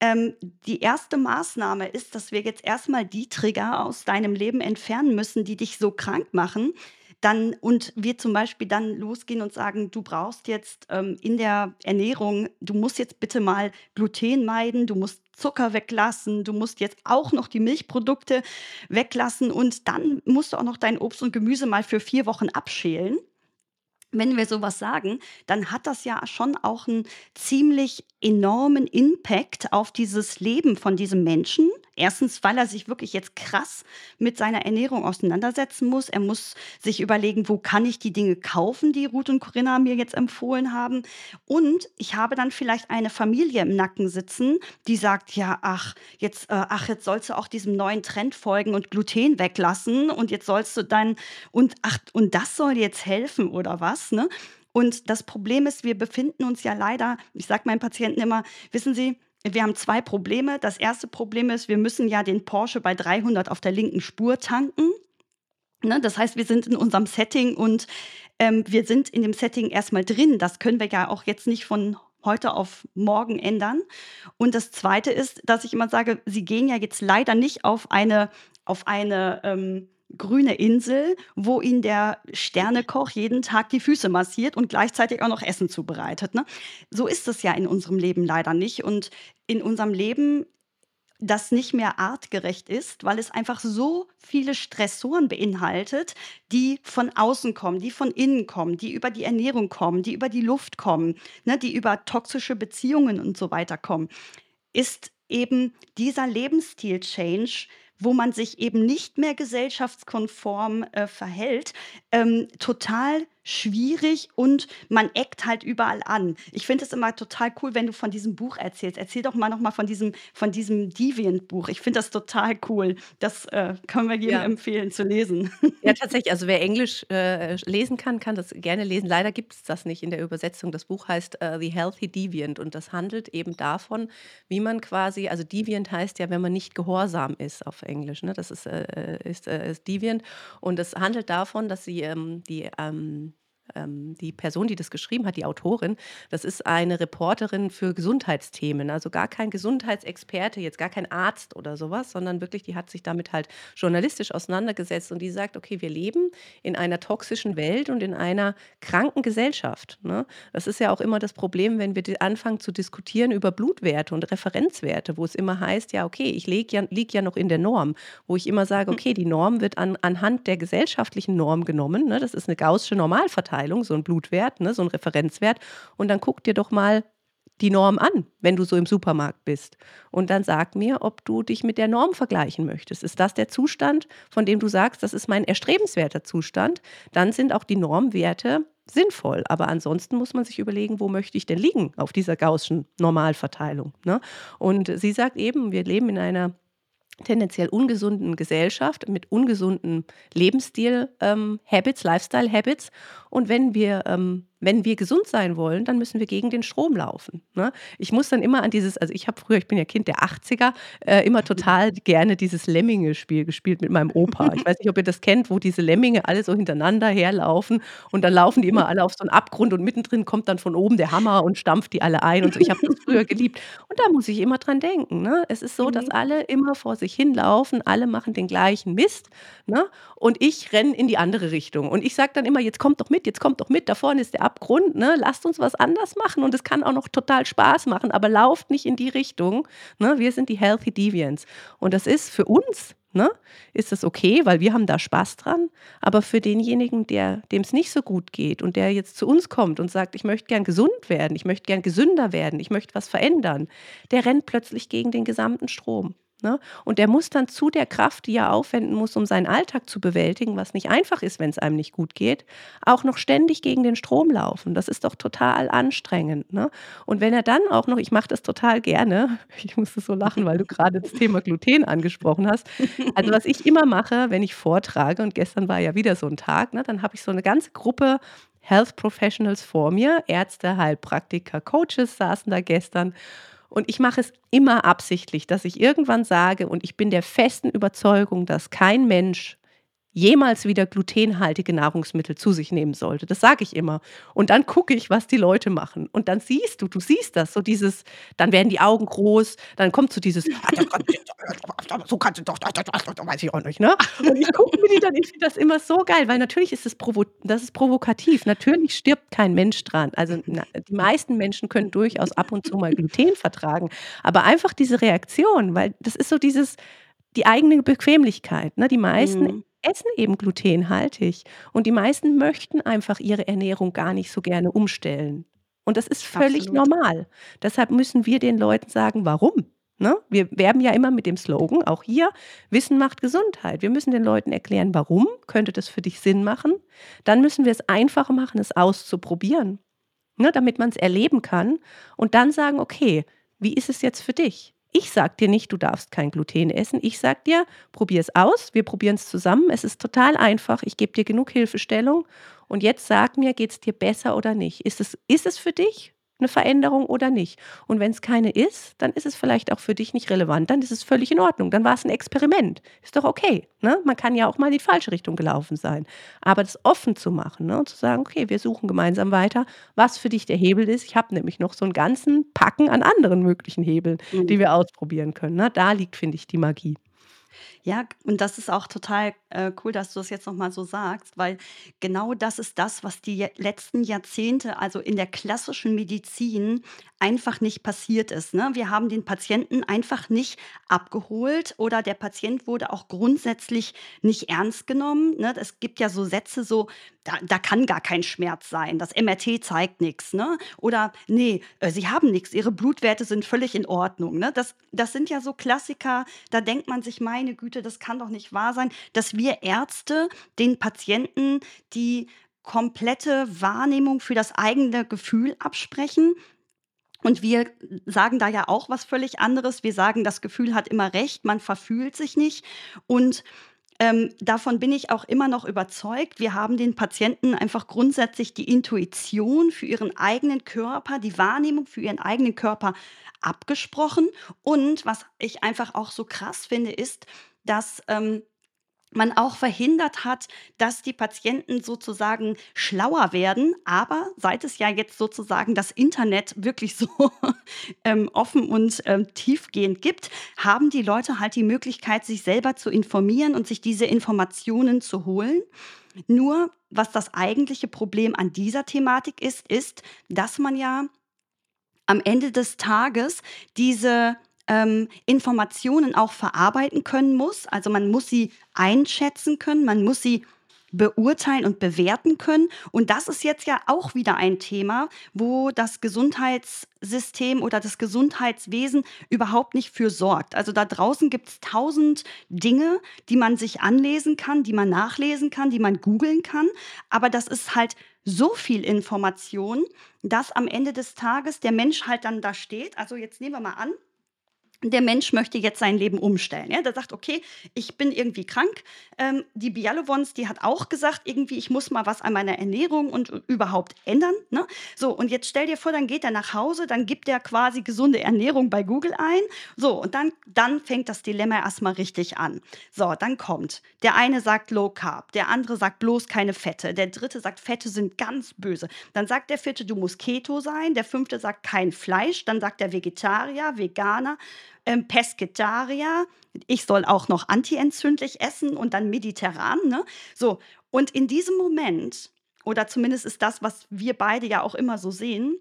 [SPEAKER 1] ähm, die erste Maßnahme ist, dass wir jetzt erstmal die Trigger aus deinem Leben entfernen müssen, die dich so krank machen. Dann und wir zum Beispiel dann losgehen und sagen: „Du brauchst jetzt, ähm, in der Ernährung du musst jetzt bitte mal Gluten meiden, du musst Zucker weglassen, du musst jetzt auch noch die Milchprodukte weglassen und dann musst du auch noch dein Obst und Gemüse mal für 4 Wochen abschälen.“ wenn wir sowas sagen, dann hat das ja schon auch einen ziemlich enormen Impact auf dieses Leben von diesem Menschen. Erstens, weil er sich wirklich jetzt krass mit seiner Ernährung auseinandersetzen muss. Er muss sich überlegen, wo kann ich die Dinge kaufen, die Ruth und Corinna mir jetzt empfohlen haben. Und ich habe dann vielleicht eine Familie im Nacken sitzen, die sagt, ja, ach, jetzt, äh, ach, jetzt sollst du auch diesem neuen Trend folgen und Gluten weglassen und jetzt sollst du dann und ach, und das soll jetzt helfen oder was, ne? Und das Problem ist, wir befinden uns ja leider, ich sage meinen Patienten immer, wissen Sie, wir haben zwei Probleme. Das erste Problem ist, wir müssen ja den Porsche bei 300 auf der linken Spur tanken. Ne? Das heißt, wir sind in unserem Setting und ähm, wir sind in dem Setting erstmal drin. Das können wir ja auch jetzt nicht von heute auf morgen ändern. Und das Zweite ist, dass ich immer sage, Sie gehen ja jetzt leider nicht auf eine, auf eine ähm, grüne Insel, wo ihnen der Sternekoch jeden Tag die Füße massiert und gleichzeitig auch noch Essen zubereitet. Ne? So ist es ja in unserem Leben leider nicht. Und in unserem Leben das nicht mehr artgerecht ist, weil es einfach so viele Stressoren beinhaltet, die von außen kommen, die von innen kommen, die über die Ernährung kommen, die über die Luft kommen, ne, die über toxische Beziehungen und so weiter kommen, ist eben dieser Lebensstil-Change wo man sich eben nicht mehr gesellschaftskonform, äh, verhält, ähm, total schwierig und man eckt halt überall an. Ich finde es immer total cool, wenn du von diesem Buch erzählst. Erzähl doch mal noch mal von diesem von diesem Deviant-Buch. Ich finde das total cool. Das, äh, können wir jedem
[SPEAKER 2] Ja.
[SPEAKER 1] empfehlen zu lesen.
[SPEAKER 2] Ja, tatsächlich. Also wer Englisch äh, lesen kann, kann das gerne lesen. Leider gibt es das nicht in der Übersetzung. Das Buch heißt äh, The Healthy Deviant und das handelt eben davon, wie man quasi, also Deviant heißt ja, wenn man nicht gehorsam ist auf Englisch. Ne? Das ist, äh, ist, äh, ist Deviant und es handelt davon, dass sie ähm, die ähm, ähm, die Person, die das geschrieben hat, die Autorin, das ist eine Reporterin für Gesundheitsthemen, also gar kein Gesundheitsexperte, jetzt gar kein Arzt oder sowas, sondern wirklich, die hat sich damit halt journalistisch auseinandergesetzt und die sagt, okay, wir leben in einer toxischen Welt und in einer kranken Gesellschaft. Ne? Das ist ja auch immer das Problem, wenn wir anfangen zu diskutieren über Blutwerte und Referenzwerte, wo es immer heißt, ja, okay, ich liege ja, lieg ja noch in der Norm, wo ich immer sage, okay, die Norm wird an, anhand der gesellschaftlichen Norm genommen, ne? das ist eine gaußsche Normalverteilung. Beurteilung, so ein Blutwert, ne, so ein Referenzwert. Und dann guck dir doch mal die Norm an, wenn du so im Supermarkt bist. Und dann sag mir, ob du dich mit der Norm vergleichen möchtest. Ist das der Zustand, von dem du sagst, das ist mein erstrebenswerter Zustand? Dann sind auch die Normwerte sinnvoll. Aber ansonsten muss man sich überlegen, wo möchte ich denn liegen auf dieser gaußschen Normalverteilung. Ne? Und sie sagt eben, wir leben in einer tendenziell ungesunden Gesellschaft mit ungesunden Lebensstil, ähm, Habits, Lifestyle Habits. Und wenn wir ähm, wenn wir gesund sein wollen, dann müssen wir gegen den Strom laufen. Ne? Ich muss dann immer an dieses, also ich habe früher, ich bin ja Kind der 80er, äh, immer total gerne dieses Lemminge-Spiel gespielt mit meinem Opa. Ich weiß nicht, ob ihr das kennt, wo diese Lemminge alle so hintereinander herlaufen und dann laufen die immer alle auf so einen Abgrund und mittendrin kommt dann von oben der Hammer und stampft die alle ein und so. Ich habe das früher geliebt. Und da muss ich immer dran denken. Ne? Es ist so, dass mhm. alle immer vor sich hinlaufen, alle machen den gleichen Mist ne? Und ich renne in die andere Richtung. Und ich sage dann immer, jetzt kommt doch mit, jetzt kommt doch mit, da vorne ist der Abgrund. Ne? Lasst uns was anders machen und es kann auch noch total Spaß machen, aber lauft nicht in die Richtung. Ne? Wir sind die Healthy Deviants. Und das ist für uns, ne? Ist das okay, weil wir haben da Spaß dran. Aber für denjenigen, der, dem es nicht so gut geht und der jetzt zu uns kommt und sagt, ich möchte gern gesund werden, ich möchte gern gesünder werden, ich möchte was verändern, der rennt plötzlich gegen den gesamten Strom. Ne? Und der muss dann zu der Kraft, die er aufwenden muss, um seinen Alltag zu bewältigen, was nicht einfach ist, wenn es einem nicht gut geht, auch noch ständig gegen den Strom laufen. Das ist doch total anstrengend. Ne? Und wenn er dann auch noch, ich mache das total gerne, ich musste so lachen, weil du gerade das Thema Gluten angesprochen hast. Also was ich immer mache, wenn ich vortrage, und gestern war ja wieder so ein Tag, ne, dann habe ich so eine ganze Gruppe Health Professionals vor mir, Ärzte, Heilpraktiker, Coaches saßen da gestern. Und ich mache es immer absichtlich, dass ich irgendwann sage, und ich bin der festen Überzeugung, dass kein Mensch jemals wieder glutenhaltige Nahrungsmittel zu sich nehmen sollte. Das sage ich immer. Und dann gucke ich, was die Leute machen. Und dann siehst du, du siehst das, so dieses, dann werden die Augen groß, dann kommt so dieses, so kannst du doch, weiß ich auch nicht, ne? Und ich gucke mir die dann, ich finde das immer so geil, weil natürlich ist es provo das ist provokativ. Natürlich stirbt kein Mensch dran. Also na, die meisten Menschen können durchaus ab und zu mal Gluten vertragen. Aber einfach diese Reaktion, weil das ist so dieses, die eigene Bequemlichkeit. Ne? Die meisten mhm essen eben glutenhaltig und die meisten möchten einfach ihre Ernährung gar nicht so gerne umstellen. Und das ist völlig
[SPEAKER 1] Absolut.
[SPEAKER 2] normal. Deshalb müssen wir den Leuten sagen, warum. Ne? Wir werben ja immer mit dem Slogan, auch hier, Wissen macht Gesundheit. Wir müssen den Leuten erklären, warum könnte das für dich Sinn machen. Dann müssen wir es einfach machen, es auszuprobieren, ne? damit man es erleben kann. Und dann sagen, okay, wie ist es jetzt für dich? Ich sage dir nicht, du darfst kein Gluten essen. Ich sage dir, probier es aus. Wir probieren es zusammen. Es ist total einfach. Ich gebe dir genug Hilfestellung. Und jetzt sag mir, geht es dir besser oder nicht? Ist es, ist es für dich? Eine Veränderung oder nicht. Und wenn es keine ist, dann ist es vielleicht auch für dich nicht relevant. Dann ist es völlig in Ordnung. Dann war es ein Experiment. Ist doch okay. Ne? Man kann ja auch mal in die falsche Richtung gelaufen sein. Aber das offen zu machen ne? und zu sagen, okay, wir suchen gemeinsam weiter, was für dich der Hebel ist. Ich habe nämlich noch so einen ganzen Packen an anderen möglichen Hebeln,
[SPEAKER 1] Mhm.
[SPEAKER 2] die wir ausprobieren können. Ne? Da liegt, finde ich, die Magie.
[SPEAKER 1] Ja, und das ist auch total, äh, cool, dass du das jetzt noch mal so sagst, weil genau das ist das, was die letzten Jahrzehnte, also in der klassischen Medizin einfach nicht passiert ist, ne? Wir haben den Patienten einfach nicht abgeholt oder der Patient wurde auch grundsätzlich nicht ernst genommen, ne? Es gibt ja so Sätze so: „Da da kann gar kein Schmerz sein. Das MRT zeigt nix“, ne? Oder: „Ne, äh, Sie haben nix, Ihre Blutwerte sind völlig in Ordnung“, ne? Das das sind ja so Klassiker, da denkt man sich: „Meine Güte, das kann doch nicht wahr sein, dass wir Ärzte den Patienten die komplette Wahrnehmung für das eigene Gefühl absprechen.“ Und wir sagen da ja auch was völlig anderes. Wir sagen, das Gefühl hat immer recht, man verfühlt sich nicht. Und ähm, davon bin ich auch immer noch überzeugt. Wir haben den Patienten einfach grundsätzlich die Intuition für ihren eigenen Körper, die Wahrnehmung für ihren eigenen Körper abgesprochen. Und was ich einfach auch so krass finde, ist, dass ähm, man auch verhindert hat, dass die Patienten sozusagen schlauer werden. Aber seit es ja jetzt sozusagen das Internet wirklich so ähm, offen und ähm, tiefgehend gibt, haben die Leute halt die Möglichkeit, sich selber zu informieren und sich diese Informationen zu holen. Nur was das eigentliche Problem an dieser Thematik ist, ist, dass man ja am Ende des Tages diese ähm, Informationen auch verarbeiten können muss. Also man muss sie einschätzen können, man muss sie beurteilen und bewerten können. Und das ist jetzt ja auch wieder ein Thema, wo das Gesundheitssystem oder das Gesundheitswesen überhaupt nicht für sorgt. Also da draußen gibt es tausend Dinge, die man sich anlesen kann, die man nachlesen kann, die man googeln kann. Aber das ist halt so viel Information, dass am Ende des Tages der Mensch halt dann da steht. Also jetzt nehmen wir mal an, der Mensch möchte jetzt sein Leben umstellen. Ja? Der sagt, okay, ich bin irgendwie krank. Ähm, die Bialowons, die hat auch gesagt, irgendwie, ich muss mal was an meiner Ernährung und überhaupt ändern. Ne? So, und jetzt stell dir vor, dann geht er nach Hause, dann gibt er quasi gesunde Ernährung bei Google ein. So, und dann, dann fängt das Dilemma erstmal richtig an. So, dann kommt, der eine sagt Low Carb, der andere sagt bloß keine Fette, der dritte sagt, Fette sind ganz böse. Dann sagt der vierte, du musst Keto sein, der fünfte sagt kein Fleisch, dann sagt der Vegetarier, Veganer ähm, Pesketarier. Ich soll auch noch antientzündlich essen und dann mediterran. Ne? So, und in diesem Moment, oder zumindest ist das, was wir beide ja auch immer so sehen,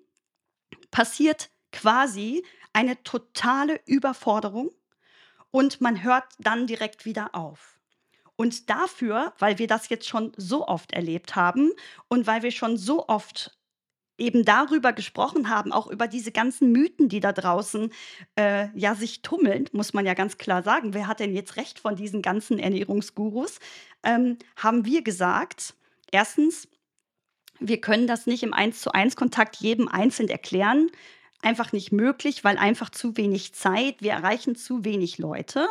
[SPEAKER 1] passiert quasi eine totale Überforderung und man hört dann direkt wieder auf. Und dafür, weil wir das jetzt schon so oft erlebt haben und weil wir schon so oft eben darüber gesprochen haben, auch über diese ganzen Mythen, die da draußen, äh, ja, sich tummeln, muss man ja ganz klar sagen. Wer hat denn jetzt recht von diesen ganzen Ernährungsgurus? Ähm, haben wir gesagt, erstens, wir können das nicht im Eins-zu-eins-Kontakt jedem einzeln erklären. Einfach nicht möglich, weil einfach zu wenig Zeit. Wir erreichen zu wenig Leute.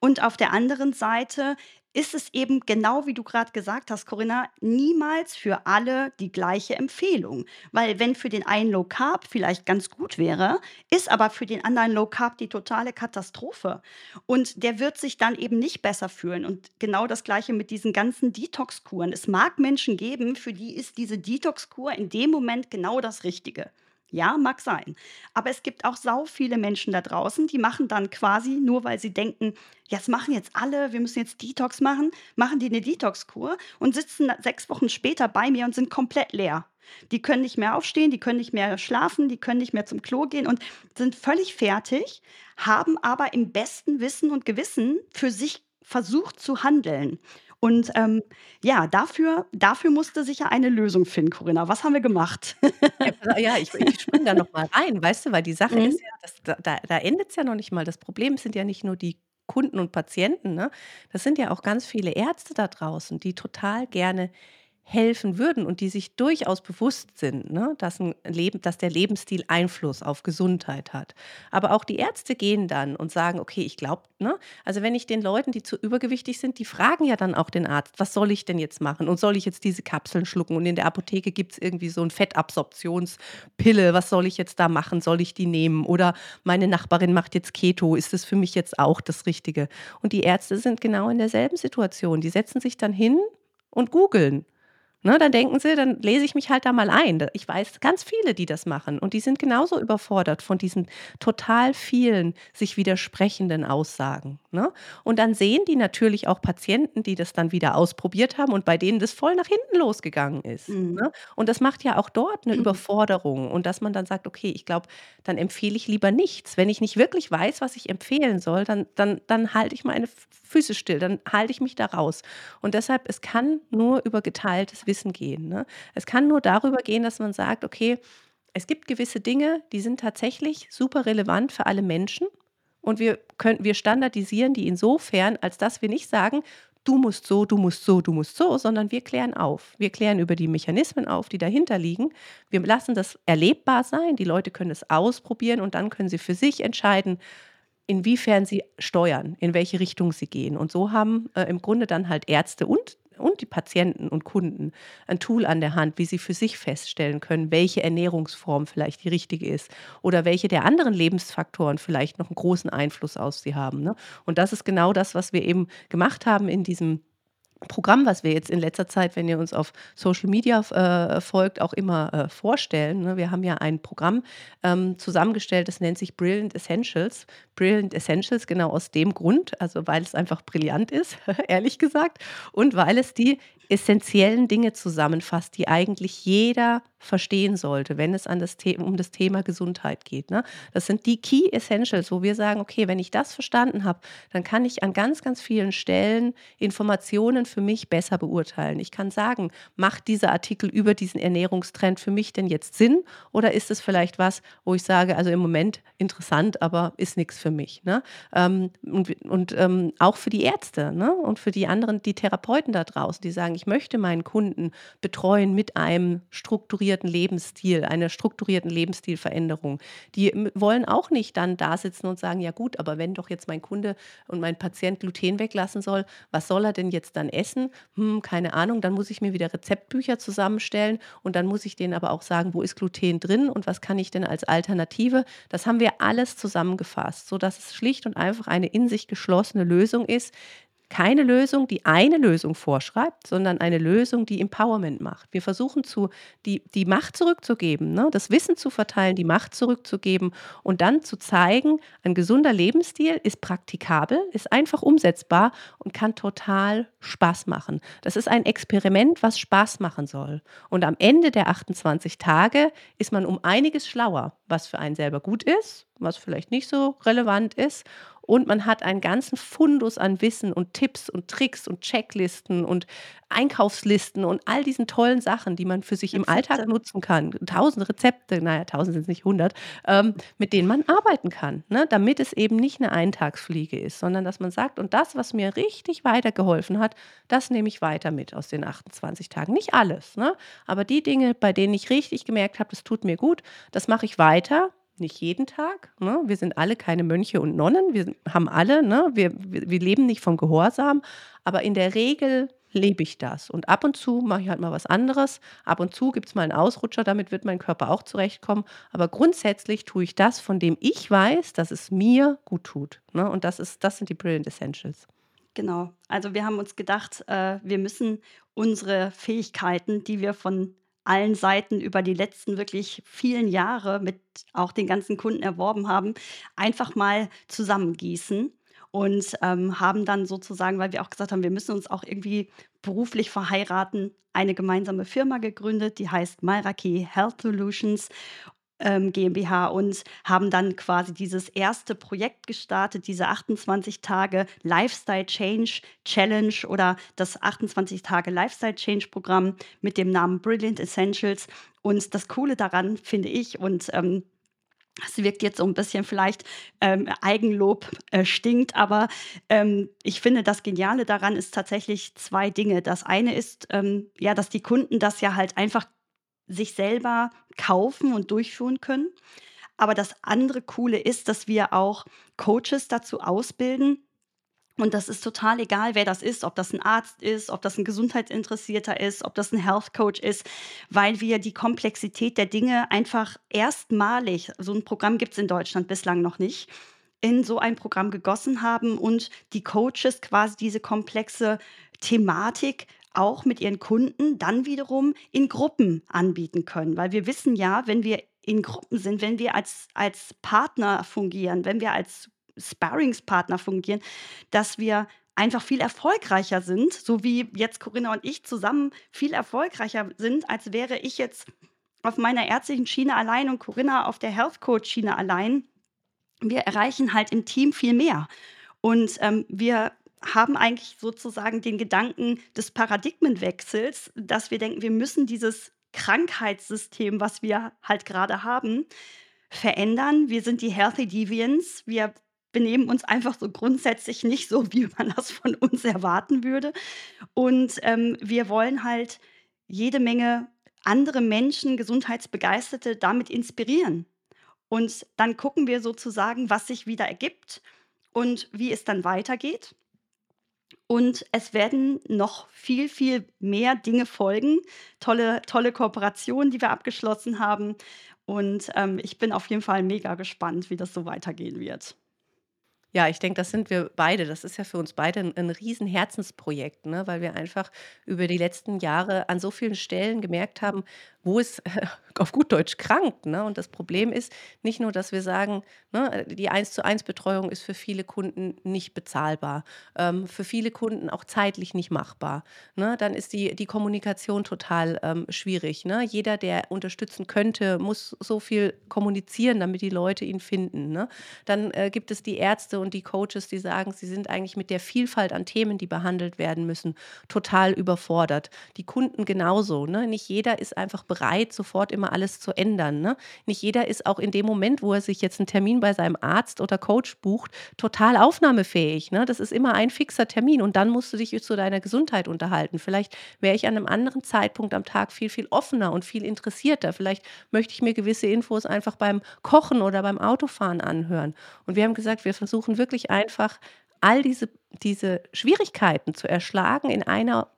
[SPEAKER 1] Und auf der anderen Seite ist es eben genau wie du gerade gesagt hast, Corinna, niemals für alle die gleiche Empfehlung. Weil wenn für den einen Low Carb vielleicht ganz gut wäre, ist aber für den anderen Low Carb die totale Katastrophe. Und der wird sich dann eben nicht besser fühlen. Und genau das gleiche mit diesen ganzen Detox-Kuren. Es mag Menschen geben, für die ist diese Detox-Kur in dem Moment genau das Richtige. Ja, mag sein. Aber es gibt auch sau viele Menschen da draußen, die machen dann quasi, nur weil sie denken, ja, das machen jetzt alle, wir müssen jetzt Detox machen, machen die eine Detox-Kur und sitzen sechs Wochen später bei mir und sind komplett leer. Die können nicht mehr aufstehen, die können nicht mehr schlafen, die können nicht mehr zum Klo gehen und sind völlig fertig, haben aber im besten Wissen und Gewissen für sich versucht zu handeln. Und ähm, ja, dafür, dafür musste sich ja eine Lösung finden, Corinna. Was haben wir gemacht?
[SPEAKER 2] Ja, ich, ich springe da noch mal rein, weißt du, weil die Sache
[SPEAKER 1] Mhm.
[SPEAKER 2] ist ja, das, da, da da endet es ja noch nicht mal. Das Problem sind ja nicht nur die Kunden und Patienten, ne? Das sind ja auch ganz viele Ärzte da draußen, die total gerne helfen würden und die sich durchaus bewusst sind, ne, dass, ein Leben, dass der Lebensstil Einfluss auf Gesundheit hat. Aber auch die Ärzte gehen dann und sagen, okay, ich glaube, ne, also wenn ich den Leuten, die zu übergewichtig sind, die fragen ja dann auch den Arzt, was soll ich denn jetzt machen? Und soll ich jetzt diese Kapseln schlucken? Und in der Apotheke gibt es irgendwie so ein Fettabsorptionspille, was soll ich jetzt da machen? Soll ich die nehmen? Oder meine Nachbarin macht jetzt Keto, ist das für mich jetzt auch das Richtige? Und die Ärzte sind genau in derselben Situation. Die setzen sich dann hin und googeln. Ne, dann denken sie, dann lese ich mich halt da mal ein. Ich weiß ganz viele, die das machen und die sind genauso überfordert von diesen total vielen sich widersprechenden Aussagen. Ne? Und dann sehen die natürlich auch Patienten, die das dann wieder ausprobiert haben und bei denen das voll nach hinten losgegangen ist.
[SPEAKER 1] Mhm.
[SPEAKER 2] Ne? Und das macht ja auch dort eine Überforderung und dass man dann sagt, okay, ich glaube, dann empfehle ich lieber nichts. Wenn ich nicht wirklich weiß, was ich empfehlen soll, dann, dann, dann halte ich meine Füße still, dann halte ich mich da raus. Und deshalb, es kann nur über geteiltes Wissen gehen. Ne? Es kann nur darüber gehen, dass man sagt, okay, es gibt gewisse Dinge, die sind tatsächlich super relevant für alle Menschen. Und wir können, wir standardisieren die insofern, als dass wir nicht sagen, du musst so, du musst so, du musst so, sondern wir klären auf. Wir klären über die Mechanismen auf, die dahinter liegen. Wir lassen das erlebbar sein. Die Leute können es ausprobieren und dann können sie für sich entscheiden, inwiefern sie steuern, in welche Richtung sie gehen. Und so haben äh, im Grunde dann halt Ärzte und, und die Patienten und Kunden ein Tool an der Hand, wie sie für sich feststellen können, welche Ernährungsform vielleicht die richtige ist oder welche der anderen Lebensfaktoren vielleicht noch einen großen Einfluss auf sie haben. Ne? Und das ist genau das, was wir eben gemacht haben in diesem Programm, was wir jetzt in letzter Zeit, wenn ihr uns auf Social Media äh, folgt, auch immer äh, vorstellen. Ne? Wir haben ja ein Programm ähm, zusammengestellt, das nennt sich Brilliant Essentials. Brilliant Essentials genau aus dem Grund, also weil es einfach brillant ist, ehrlich gesagt, und weil es die essentiellen Dinge zusammenfasst, die eigentlich jeder verstehen sollte, wenn es das um das Thema Gesundheit geht. Ne? Das sind die Key Essentials, wo wir sagen, okay, wenn ich das verstanden habe, dann kann ich an ganz, ganz vielen Stellen Informationen für mich besser beurteilen. Ich kann sagen, macht dieser Artikel über diesen Ernährungstrend für mich denn jetzt Sinn oder ist es vielleicht was, wo ich sage, also im Moment interessant, aber ist nichts für mich. Ne? Ähm, und und ähm, auch für die Ärzte ne? und für die anderen, die Therapeuten da draußen, die sagen, ich möchte meinen Kunden betreuen mit einem strukturierten Lebensstil, einer strukturierten Lebensstilveränderung. Die wollen auch nicht dann da sitzen und sagen, ja gut, aber wenn doch jetzt mein Kunde und mein Patient Gluten weglassen soll, was soll er denn jetzt dann essen? Hm, keine Ahnung, dann muss ich mir wieder Rezeptbücher zusammenstellen und dann muss ich denen aber auch sagen, wo ist Gluten drin und was kann ich denn als Alternative? Das haben wir alles zusammengefasst, sodass es schlicht und einfach eine in sich geschlossene Lösung ist, keine Lösung, die eine Lösung vorschreibt, sondern eine Lösung, die Empowerment macht. Wir versuchen zu, die, die Macht zurückzugeben, ne? das Wissen zu verteilen, die Macht zurückzugeben und dann zu zeigen, ein gesunder Lebensstil ist praktikabel, ist einfach umsetzbar und kann total Spaß machen. Das ist ein Experiment, was Spaß machen soll. Und am Ende der 28 Tage ist man um einiges schlauer, was für einen selber gut ist was vielleicht nicht so relevant ist. Und man hat einen ganzen Fundus an Wissen und Tipps und Tricks und Checklisten und Einkaufslisten und all diesen tollen Sachen, die man für sich im Alltag
[SPEAKER 1] Rezepte.
[SPEAKER 2] nutzen kann. Tausend Rezepte, naja, tausend sind es nicht hundert, ähm, mit denen man arbeiten kann, ne? damit es eben nicht eine Eintagsfliege ist, sondern dass man sagt, und das, was mir richtig weitergeholfen hat, das nehme ich weiter mit aus den 28 Tagen. Nicht alles, ne? aber die Dinge, bei denen ich richtig gemerkt habe, das tut mir gut, das mache ich weiter nicht jeden Tag, ne? Wir sind alle keine Mönche und Nonnen. Wir haben alle, ne? Wir, wir, leben nicht vom Gehorsam, aber in der Regel lebe ich das. Und ab und zu mache ich halt mal was anderes. Ab und zu gibt es mal einen Ausrutscher, damit wird mein Körper auch zurechtkommen. Aber grundsätzlich tue ich das, von dem ich weiß, dass es mir gut tut. Ne? Und das, ist, das sind die Brilliant Essentials.
[SPEAKER 1] Genau. Also wir haben uns gedacht, äh, wir müssen unsere Fähigkeiten, die wir von allen Seiten über die letzten wirklich vielen Jahre mit auch den ganzen Kunden erworben haben, einfach mal zusammengießen und ähm, haben dann sozusagen, weil wir auch gesagt haben, wir müssen uns auch irgendwie beruflich verheiraten, eine gemeinsame Firma gegründet, die heißt Mairaki Health Solutions GmbH und haben dann quasi dieses erste Projekt gestartet, diese 28 Tage Lifestyle Change Challenge oder das 28 Tage Lifestyle Change Programm mit dem Namen Brilliant Essentials. Und das Coole daran finde ich und ähm, es wirkt jetzt so ein bisschen vielleicht ähm, Eigenlob äh, stinkt, aber ähm, ich finde, das Geniale daran ist tatsächlich zwei Dinge. Das eine ist, ähm, ja, dass die Kunden das ja halt einfach sich selber kaufen und durchführen können. Aber das andere Coole ist, dass wir auch Coaches dazu ausbilden. Und das ist total egal, wer das ist, ob das ein Arzt ist, ob das ein Gesundheitsinteressierter ist, ob das ein Health Coach ist, weil wir die Komplexität der Dinge einfach erstmalig, so ein Programm gibt es in Deutschland bislang noch nicht, in so ein Programm gegossen haben und die Coaches quasi diese komplexe Thematik auch mit ihren Kunden dann wiederum in Gruppen anbieten können. Weil wir wissen ja, wenn wir in Gruppen sind, wenn wir als, als Partner fungieren, wenn wir als Sparringspartner fungieren, dass wir einfach viel erfolgreicher sind, so wie jetzt Corinna und ich zusammen viel erfolgreicher sind, als wäre ich jetzt auf meiner ärztlichen Schiene allein und Corinna auf der Health Coach Schiene allein. Wir erreichen halt im Team viel mehr. Und ähm, wir haben eigentlich sozusagen den Gedanken des Paradigmenwechsels, dass wir denken, wir müssen dieses Krankheitssystem, was wir halt gerade haben, verändern. Wir sind die Healthy Deviants. Wir benehmen uns einfach so grundsätzlich nicht so, wie man das von uns erwarten würde. Und ähm, wir wollen halt jede Menge andere Menschen, Gesundheitsbegeisterte, damit inspirieren. Und dann gucken wir sozusagen, was sich wieder ergibt und wie es dann weitergeht. Und es werden noch viel, viel mehr Dinge folgen. Tolle, tolle Kooperationen, die wir abgeschlossen haben. Und ähm, ich bin auf jeden Fall mega gespannt, wie das so weitergehen wird.
[SPEAKER 2] Ja, ich denke, das sind wir beide. Das ist ja für uns beide ein 'n riesen ne, weil wir einfach über die letzten Jahre an so vielen Stellen gemerkt haben, wo es auf gut Deutsch krankt, ne? Und das Problem ist nicht nur, dass wir sagen, ne, die Eins-zu-eins-Betreuung ist für viele Kunden nicht bezahlbar, ähm, für viele Kunden auch zeitlich nicht machbar, ne? Dann ist die die Kommunikation total, ähm, schwierig, ne? Jeder, der unterstützen könnte, muss so viel kommunizieren, damit die Leute ihn finden, ne? Dann, äh, gibt es die Ärzte und die Coaches, die sagen, sie sind eigentlich mit der Vielfalt an Themen, die behandelt werden müssen, total überfordert. Die Kunden genauso, ne? Nicht jeder ist einfach bereit, sofort immer alles zu ändern, ne? Nicht jeder ist auch in dem Moment, wo er sich jetzt einen Termin bei seinem Arzt oder Coach bucht, total aufnahmefähig, ne? Das ist immer ein fixer Termin und dann musst du dich zu deiner Gesundheit unterhalten. Vielleicht wäre ich an einem anderen Zeitpunkt am Tag viel, viel offener und viel interessierter. Vielleicht möchte ich mir gewisse Infos einfach beim Kochen oder beim Autofahren anhören. Und wir haben gesagt, wir versuchen wirklich einfach all diese diese Schwierigkeiten zu erschlagen in einer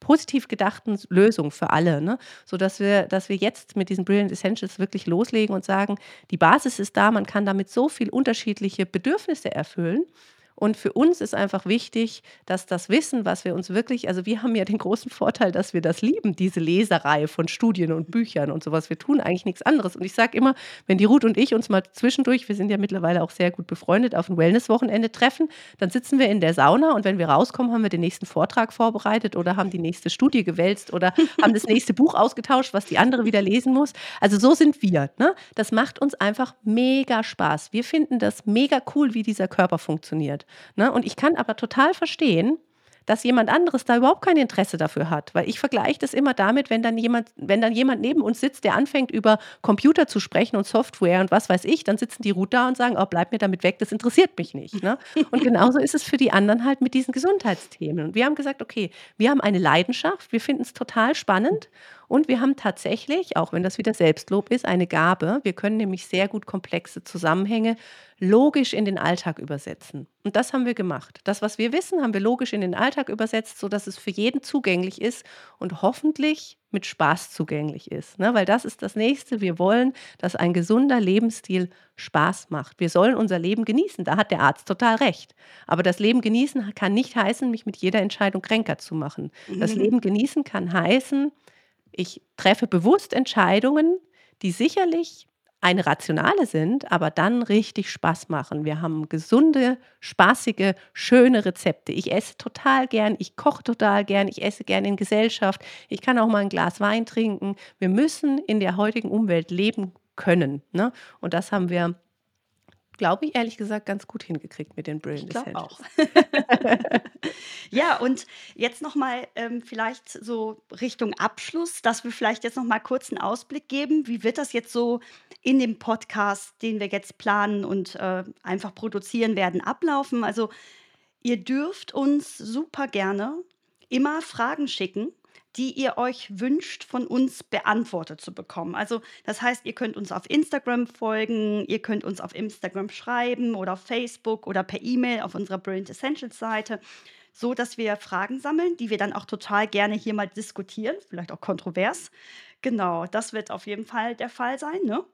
[SPEAKER 2] positiv gedachten Lösung für alle, ne? Sodass wir dass wir jetzt mit diesen Brilliant Essentials wirklich loslegen und sagen: „Die Basis ist da, man kann damit so viel unterschiedliche Bedürfnisse erfüllen.“ Und für uns ist einfach wichtig, dass das Wissen, was wir uns wirklich, also wir haben ja den großen Vorteil, dass wir das lieben, diese Leserei von Studien und Büchern und sowas. Wir tun eigentlich nichts anderes. Und ich sage immer, wenn die Ruth und ich uns mal zwischendurch, wir sind ja mittlerweile auch sehr gut befreundet, auf ein Wellness-Wochenende treffen, dann sitzen wir in der Sauna und wenn wir rauskommen, haben wir den nächsten Vortrag vorbereitet oder haben die nächste Studie gewälzt oder haben das nächste Buch ausgetauscht, was die andere wieder lesen muss. Also so sind wir. Ne? Das macht uns einfach mega Spaß. Wir finden das mega cool, wie dieser Körper funktioniert. Ne? Und ich kann aber total verstehen, dass jemand anderes da überhaupt kein Interesse dafür hat. Weil ich vergleiche das immer damit, wenn dann jemand, wenn dann jemand neben uns sitzt, der anfängt, über Computer zu sprechen und Software und was weiß ich, dann sitzen die Ruth da und sagen, oh, bleib mir damit weg, das interessiert mich nicht. Ne? Und genauso ist es für die anderen halt mit diesen Gesundheitsthemen. Und wir haben gesagt, okay, wir haben eine Leidenschaft, wir finden es total spannend und wir haben tatsächlich, auch wenn das wieder Selbstlob ist, eine Gabe. Wir können nämlich sehr gut komplexe Zusammenhänge logisch in den Alltag übersetzen. Und das haben wir gemacht. Das, was wir wissen, haben wir logisch in den Alltag übersetzt, sodass es für jeden zugänglich ist und hoffentlich mit Spaß zugänglich ist. Ne? Weil das ist das Nächste. Wir wollen, dass ein gesunder Lebensstil Spaß macht. Wir sollen unser Leben genießen. Da hat der Arzt total recht. Aber das Leben genießen kann nicht heißen, mich mit jeder Entscheidung kränker zu machen. Das mhm. Leben genießen kann heißen, ich treffe bewusst Entscheidungen, die sicherlich eine rationale sind, aber dann richtig Spaß machen. Wir haben gesunde, spaßige, schöne Rezepte. Ich esse total gern, ich koche total gern, ich esse gern in Gesellschaft. Ich kann auch mal ein Glas Wein trinken. Wir müssen in der heutigen Umwelt leben können. Ne? Und das haben wir glaube ich, ehrlich gesagt ganz gut hingekriegt mit den Brilliant
[SPEAKER 1] Ich glaube auch. Ja, und jetzt noch mal, ähm, vielleicht so Richtung Abschluss, dass wir vielleicht jetzt noch mal kurz einen Ausblick geben. Wie wird das jetzt so in dem Podcast, den wir jetzt planen und, äh, einfach produzieren werden, ablaufen? Also, ihr dürft uns super gerne immer Fragen schicken die ihr euch wünscht, von uns beantwortet zu bekommen. Also das heißt, ihr könnt uns auf Instagram folgen, ihr könnt uns auf Instagram schreiben oder auf Facebook oder per E-Mail auf unserer Brilliant Essentials Seite, so dass wir Fragen sammeln, die wir dann auch total gerne hier mal diskutieren, vielleicht auch kontrovers. Genau, das wird auf jeden Fall der Fall sein, ne?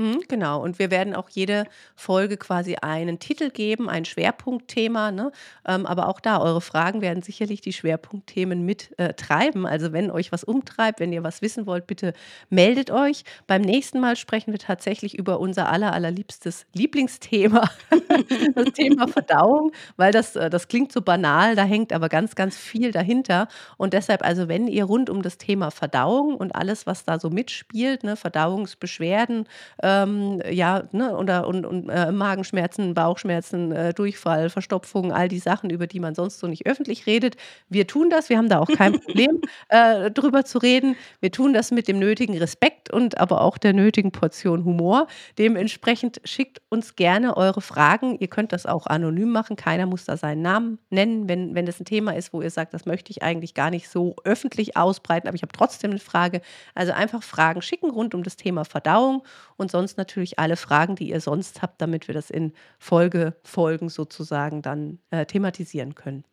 [SPEAKER 2] Mhm, genau. Und wir werden auch jede Folge quasi einen Titel geben, ein Schwerpunktthema. Ne? Ähm, aber auch da, eure Fragen werden sicherlich die Schwerpunktthemen mittreiben. Äh, also wenn euch was umtreibt, wenn ihr was wissen wollt, bitte meldet euch. Beim nächsten Mal sprechen wir tatsächlich über unser aller, allerliebstes Lieblingsthema, das Thema Verdauung, weil das, äh, das klingt so banal, da hängt aber ganz, ganz viel dahinter. Und deshalb, also wenn ihr rund um das Thema Verdauung und alles, was da so mitspielt, ne, Verdauungsbeschwerden, ähm, ja, ne, oder, und, und äh, Magenschmerzen, Bauchschmerzen, äh, Durchfall, Verstopfung, all die Sachen, über die man sonst so nicht öffentlich redet. Wir tun das, wir haben da auch kein Problem, äh, drüber zu reden. Wir tun das mit dem nötigen Respekt und aber auch der nötigen Portion Humor. Dementsprechend schickt uns gerne eure Fragen. Ihr könnt das auch anonym machen. Keiner muss da seinen Namen nennen, wenn, wenn das ein Thema ist, wo ihr sagt, das möchte ich eigentlich gar nicht so öffentlich ausbreiten, aber ich habe trotzdem eine Frage. Also einfach Fragen schicken rund um das Thema Verdauung und sonst natürlich alle Fragen, die ihr sonst habt, damit wir das in Folgefolgen sozusagen dann äh, thematisieren können.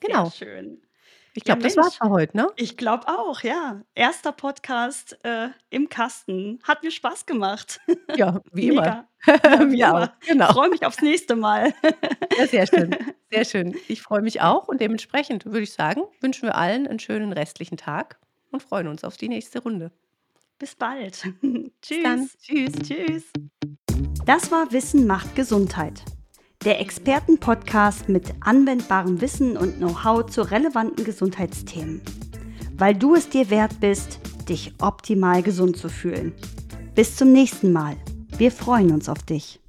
[SPEAKER 1] Genau. Sehr schön.
[SPEAKER 2] Ich glaube, ja, das war's für heute, ne?
[SPEAKER 1] Ich glaube auch, ja. Erster Podcast äh, im Kasten. Hat mir Spaß gemacht.
[SPEAKER 2] Ja, wie immer.
[SPEAKER 1] Ja, wie auch, genau. Ich freue mich aufs nächste Mal.
[SPEAKER 2] Ja, sehr schön. Sehr schön. Ich freue mich auch und dementsprechend würde ich sagen, wünschen wir allen einen schönen restlichen Tag und freuen uns auf die nächste Runde.
[SPEAKER 1] Bis bald.
[SPEAKER 2] Tschüss. Dann.
[SPEAKER 1] Tschüss. Tschüss. Das war Wissen macht Gesundheit. Der Expertenpodcast mit anwendbarem Wissen und Know-how zu relevanten Gesundheitsthemen. Weil du es dir wert bist, dich optimal gesund zu fühlen. Bis zum nächsten Mal. Wir freuen uns auf dich.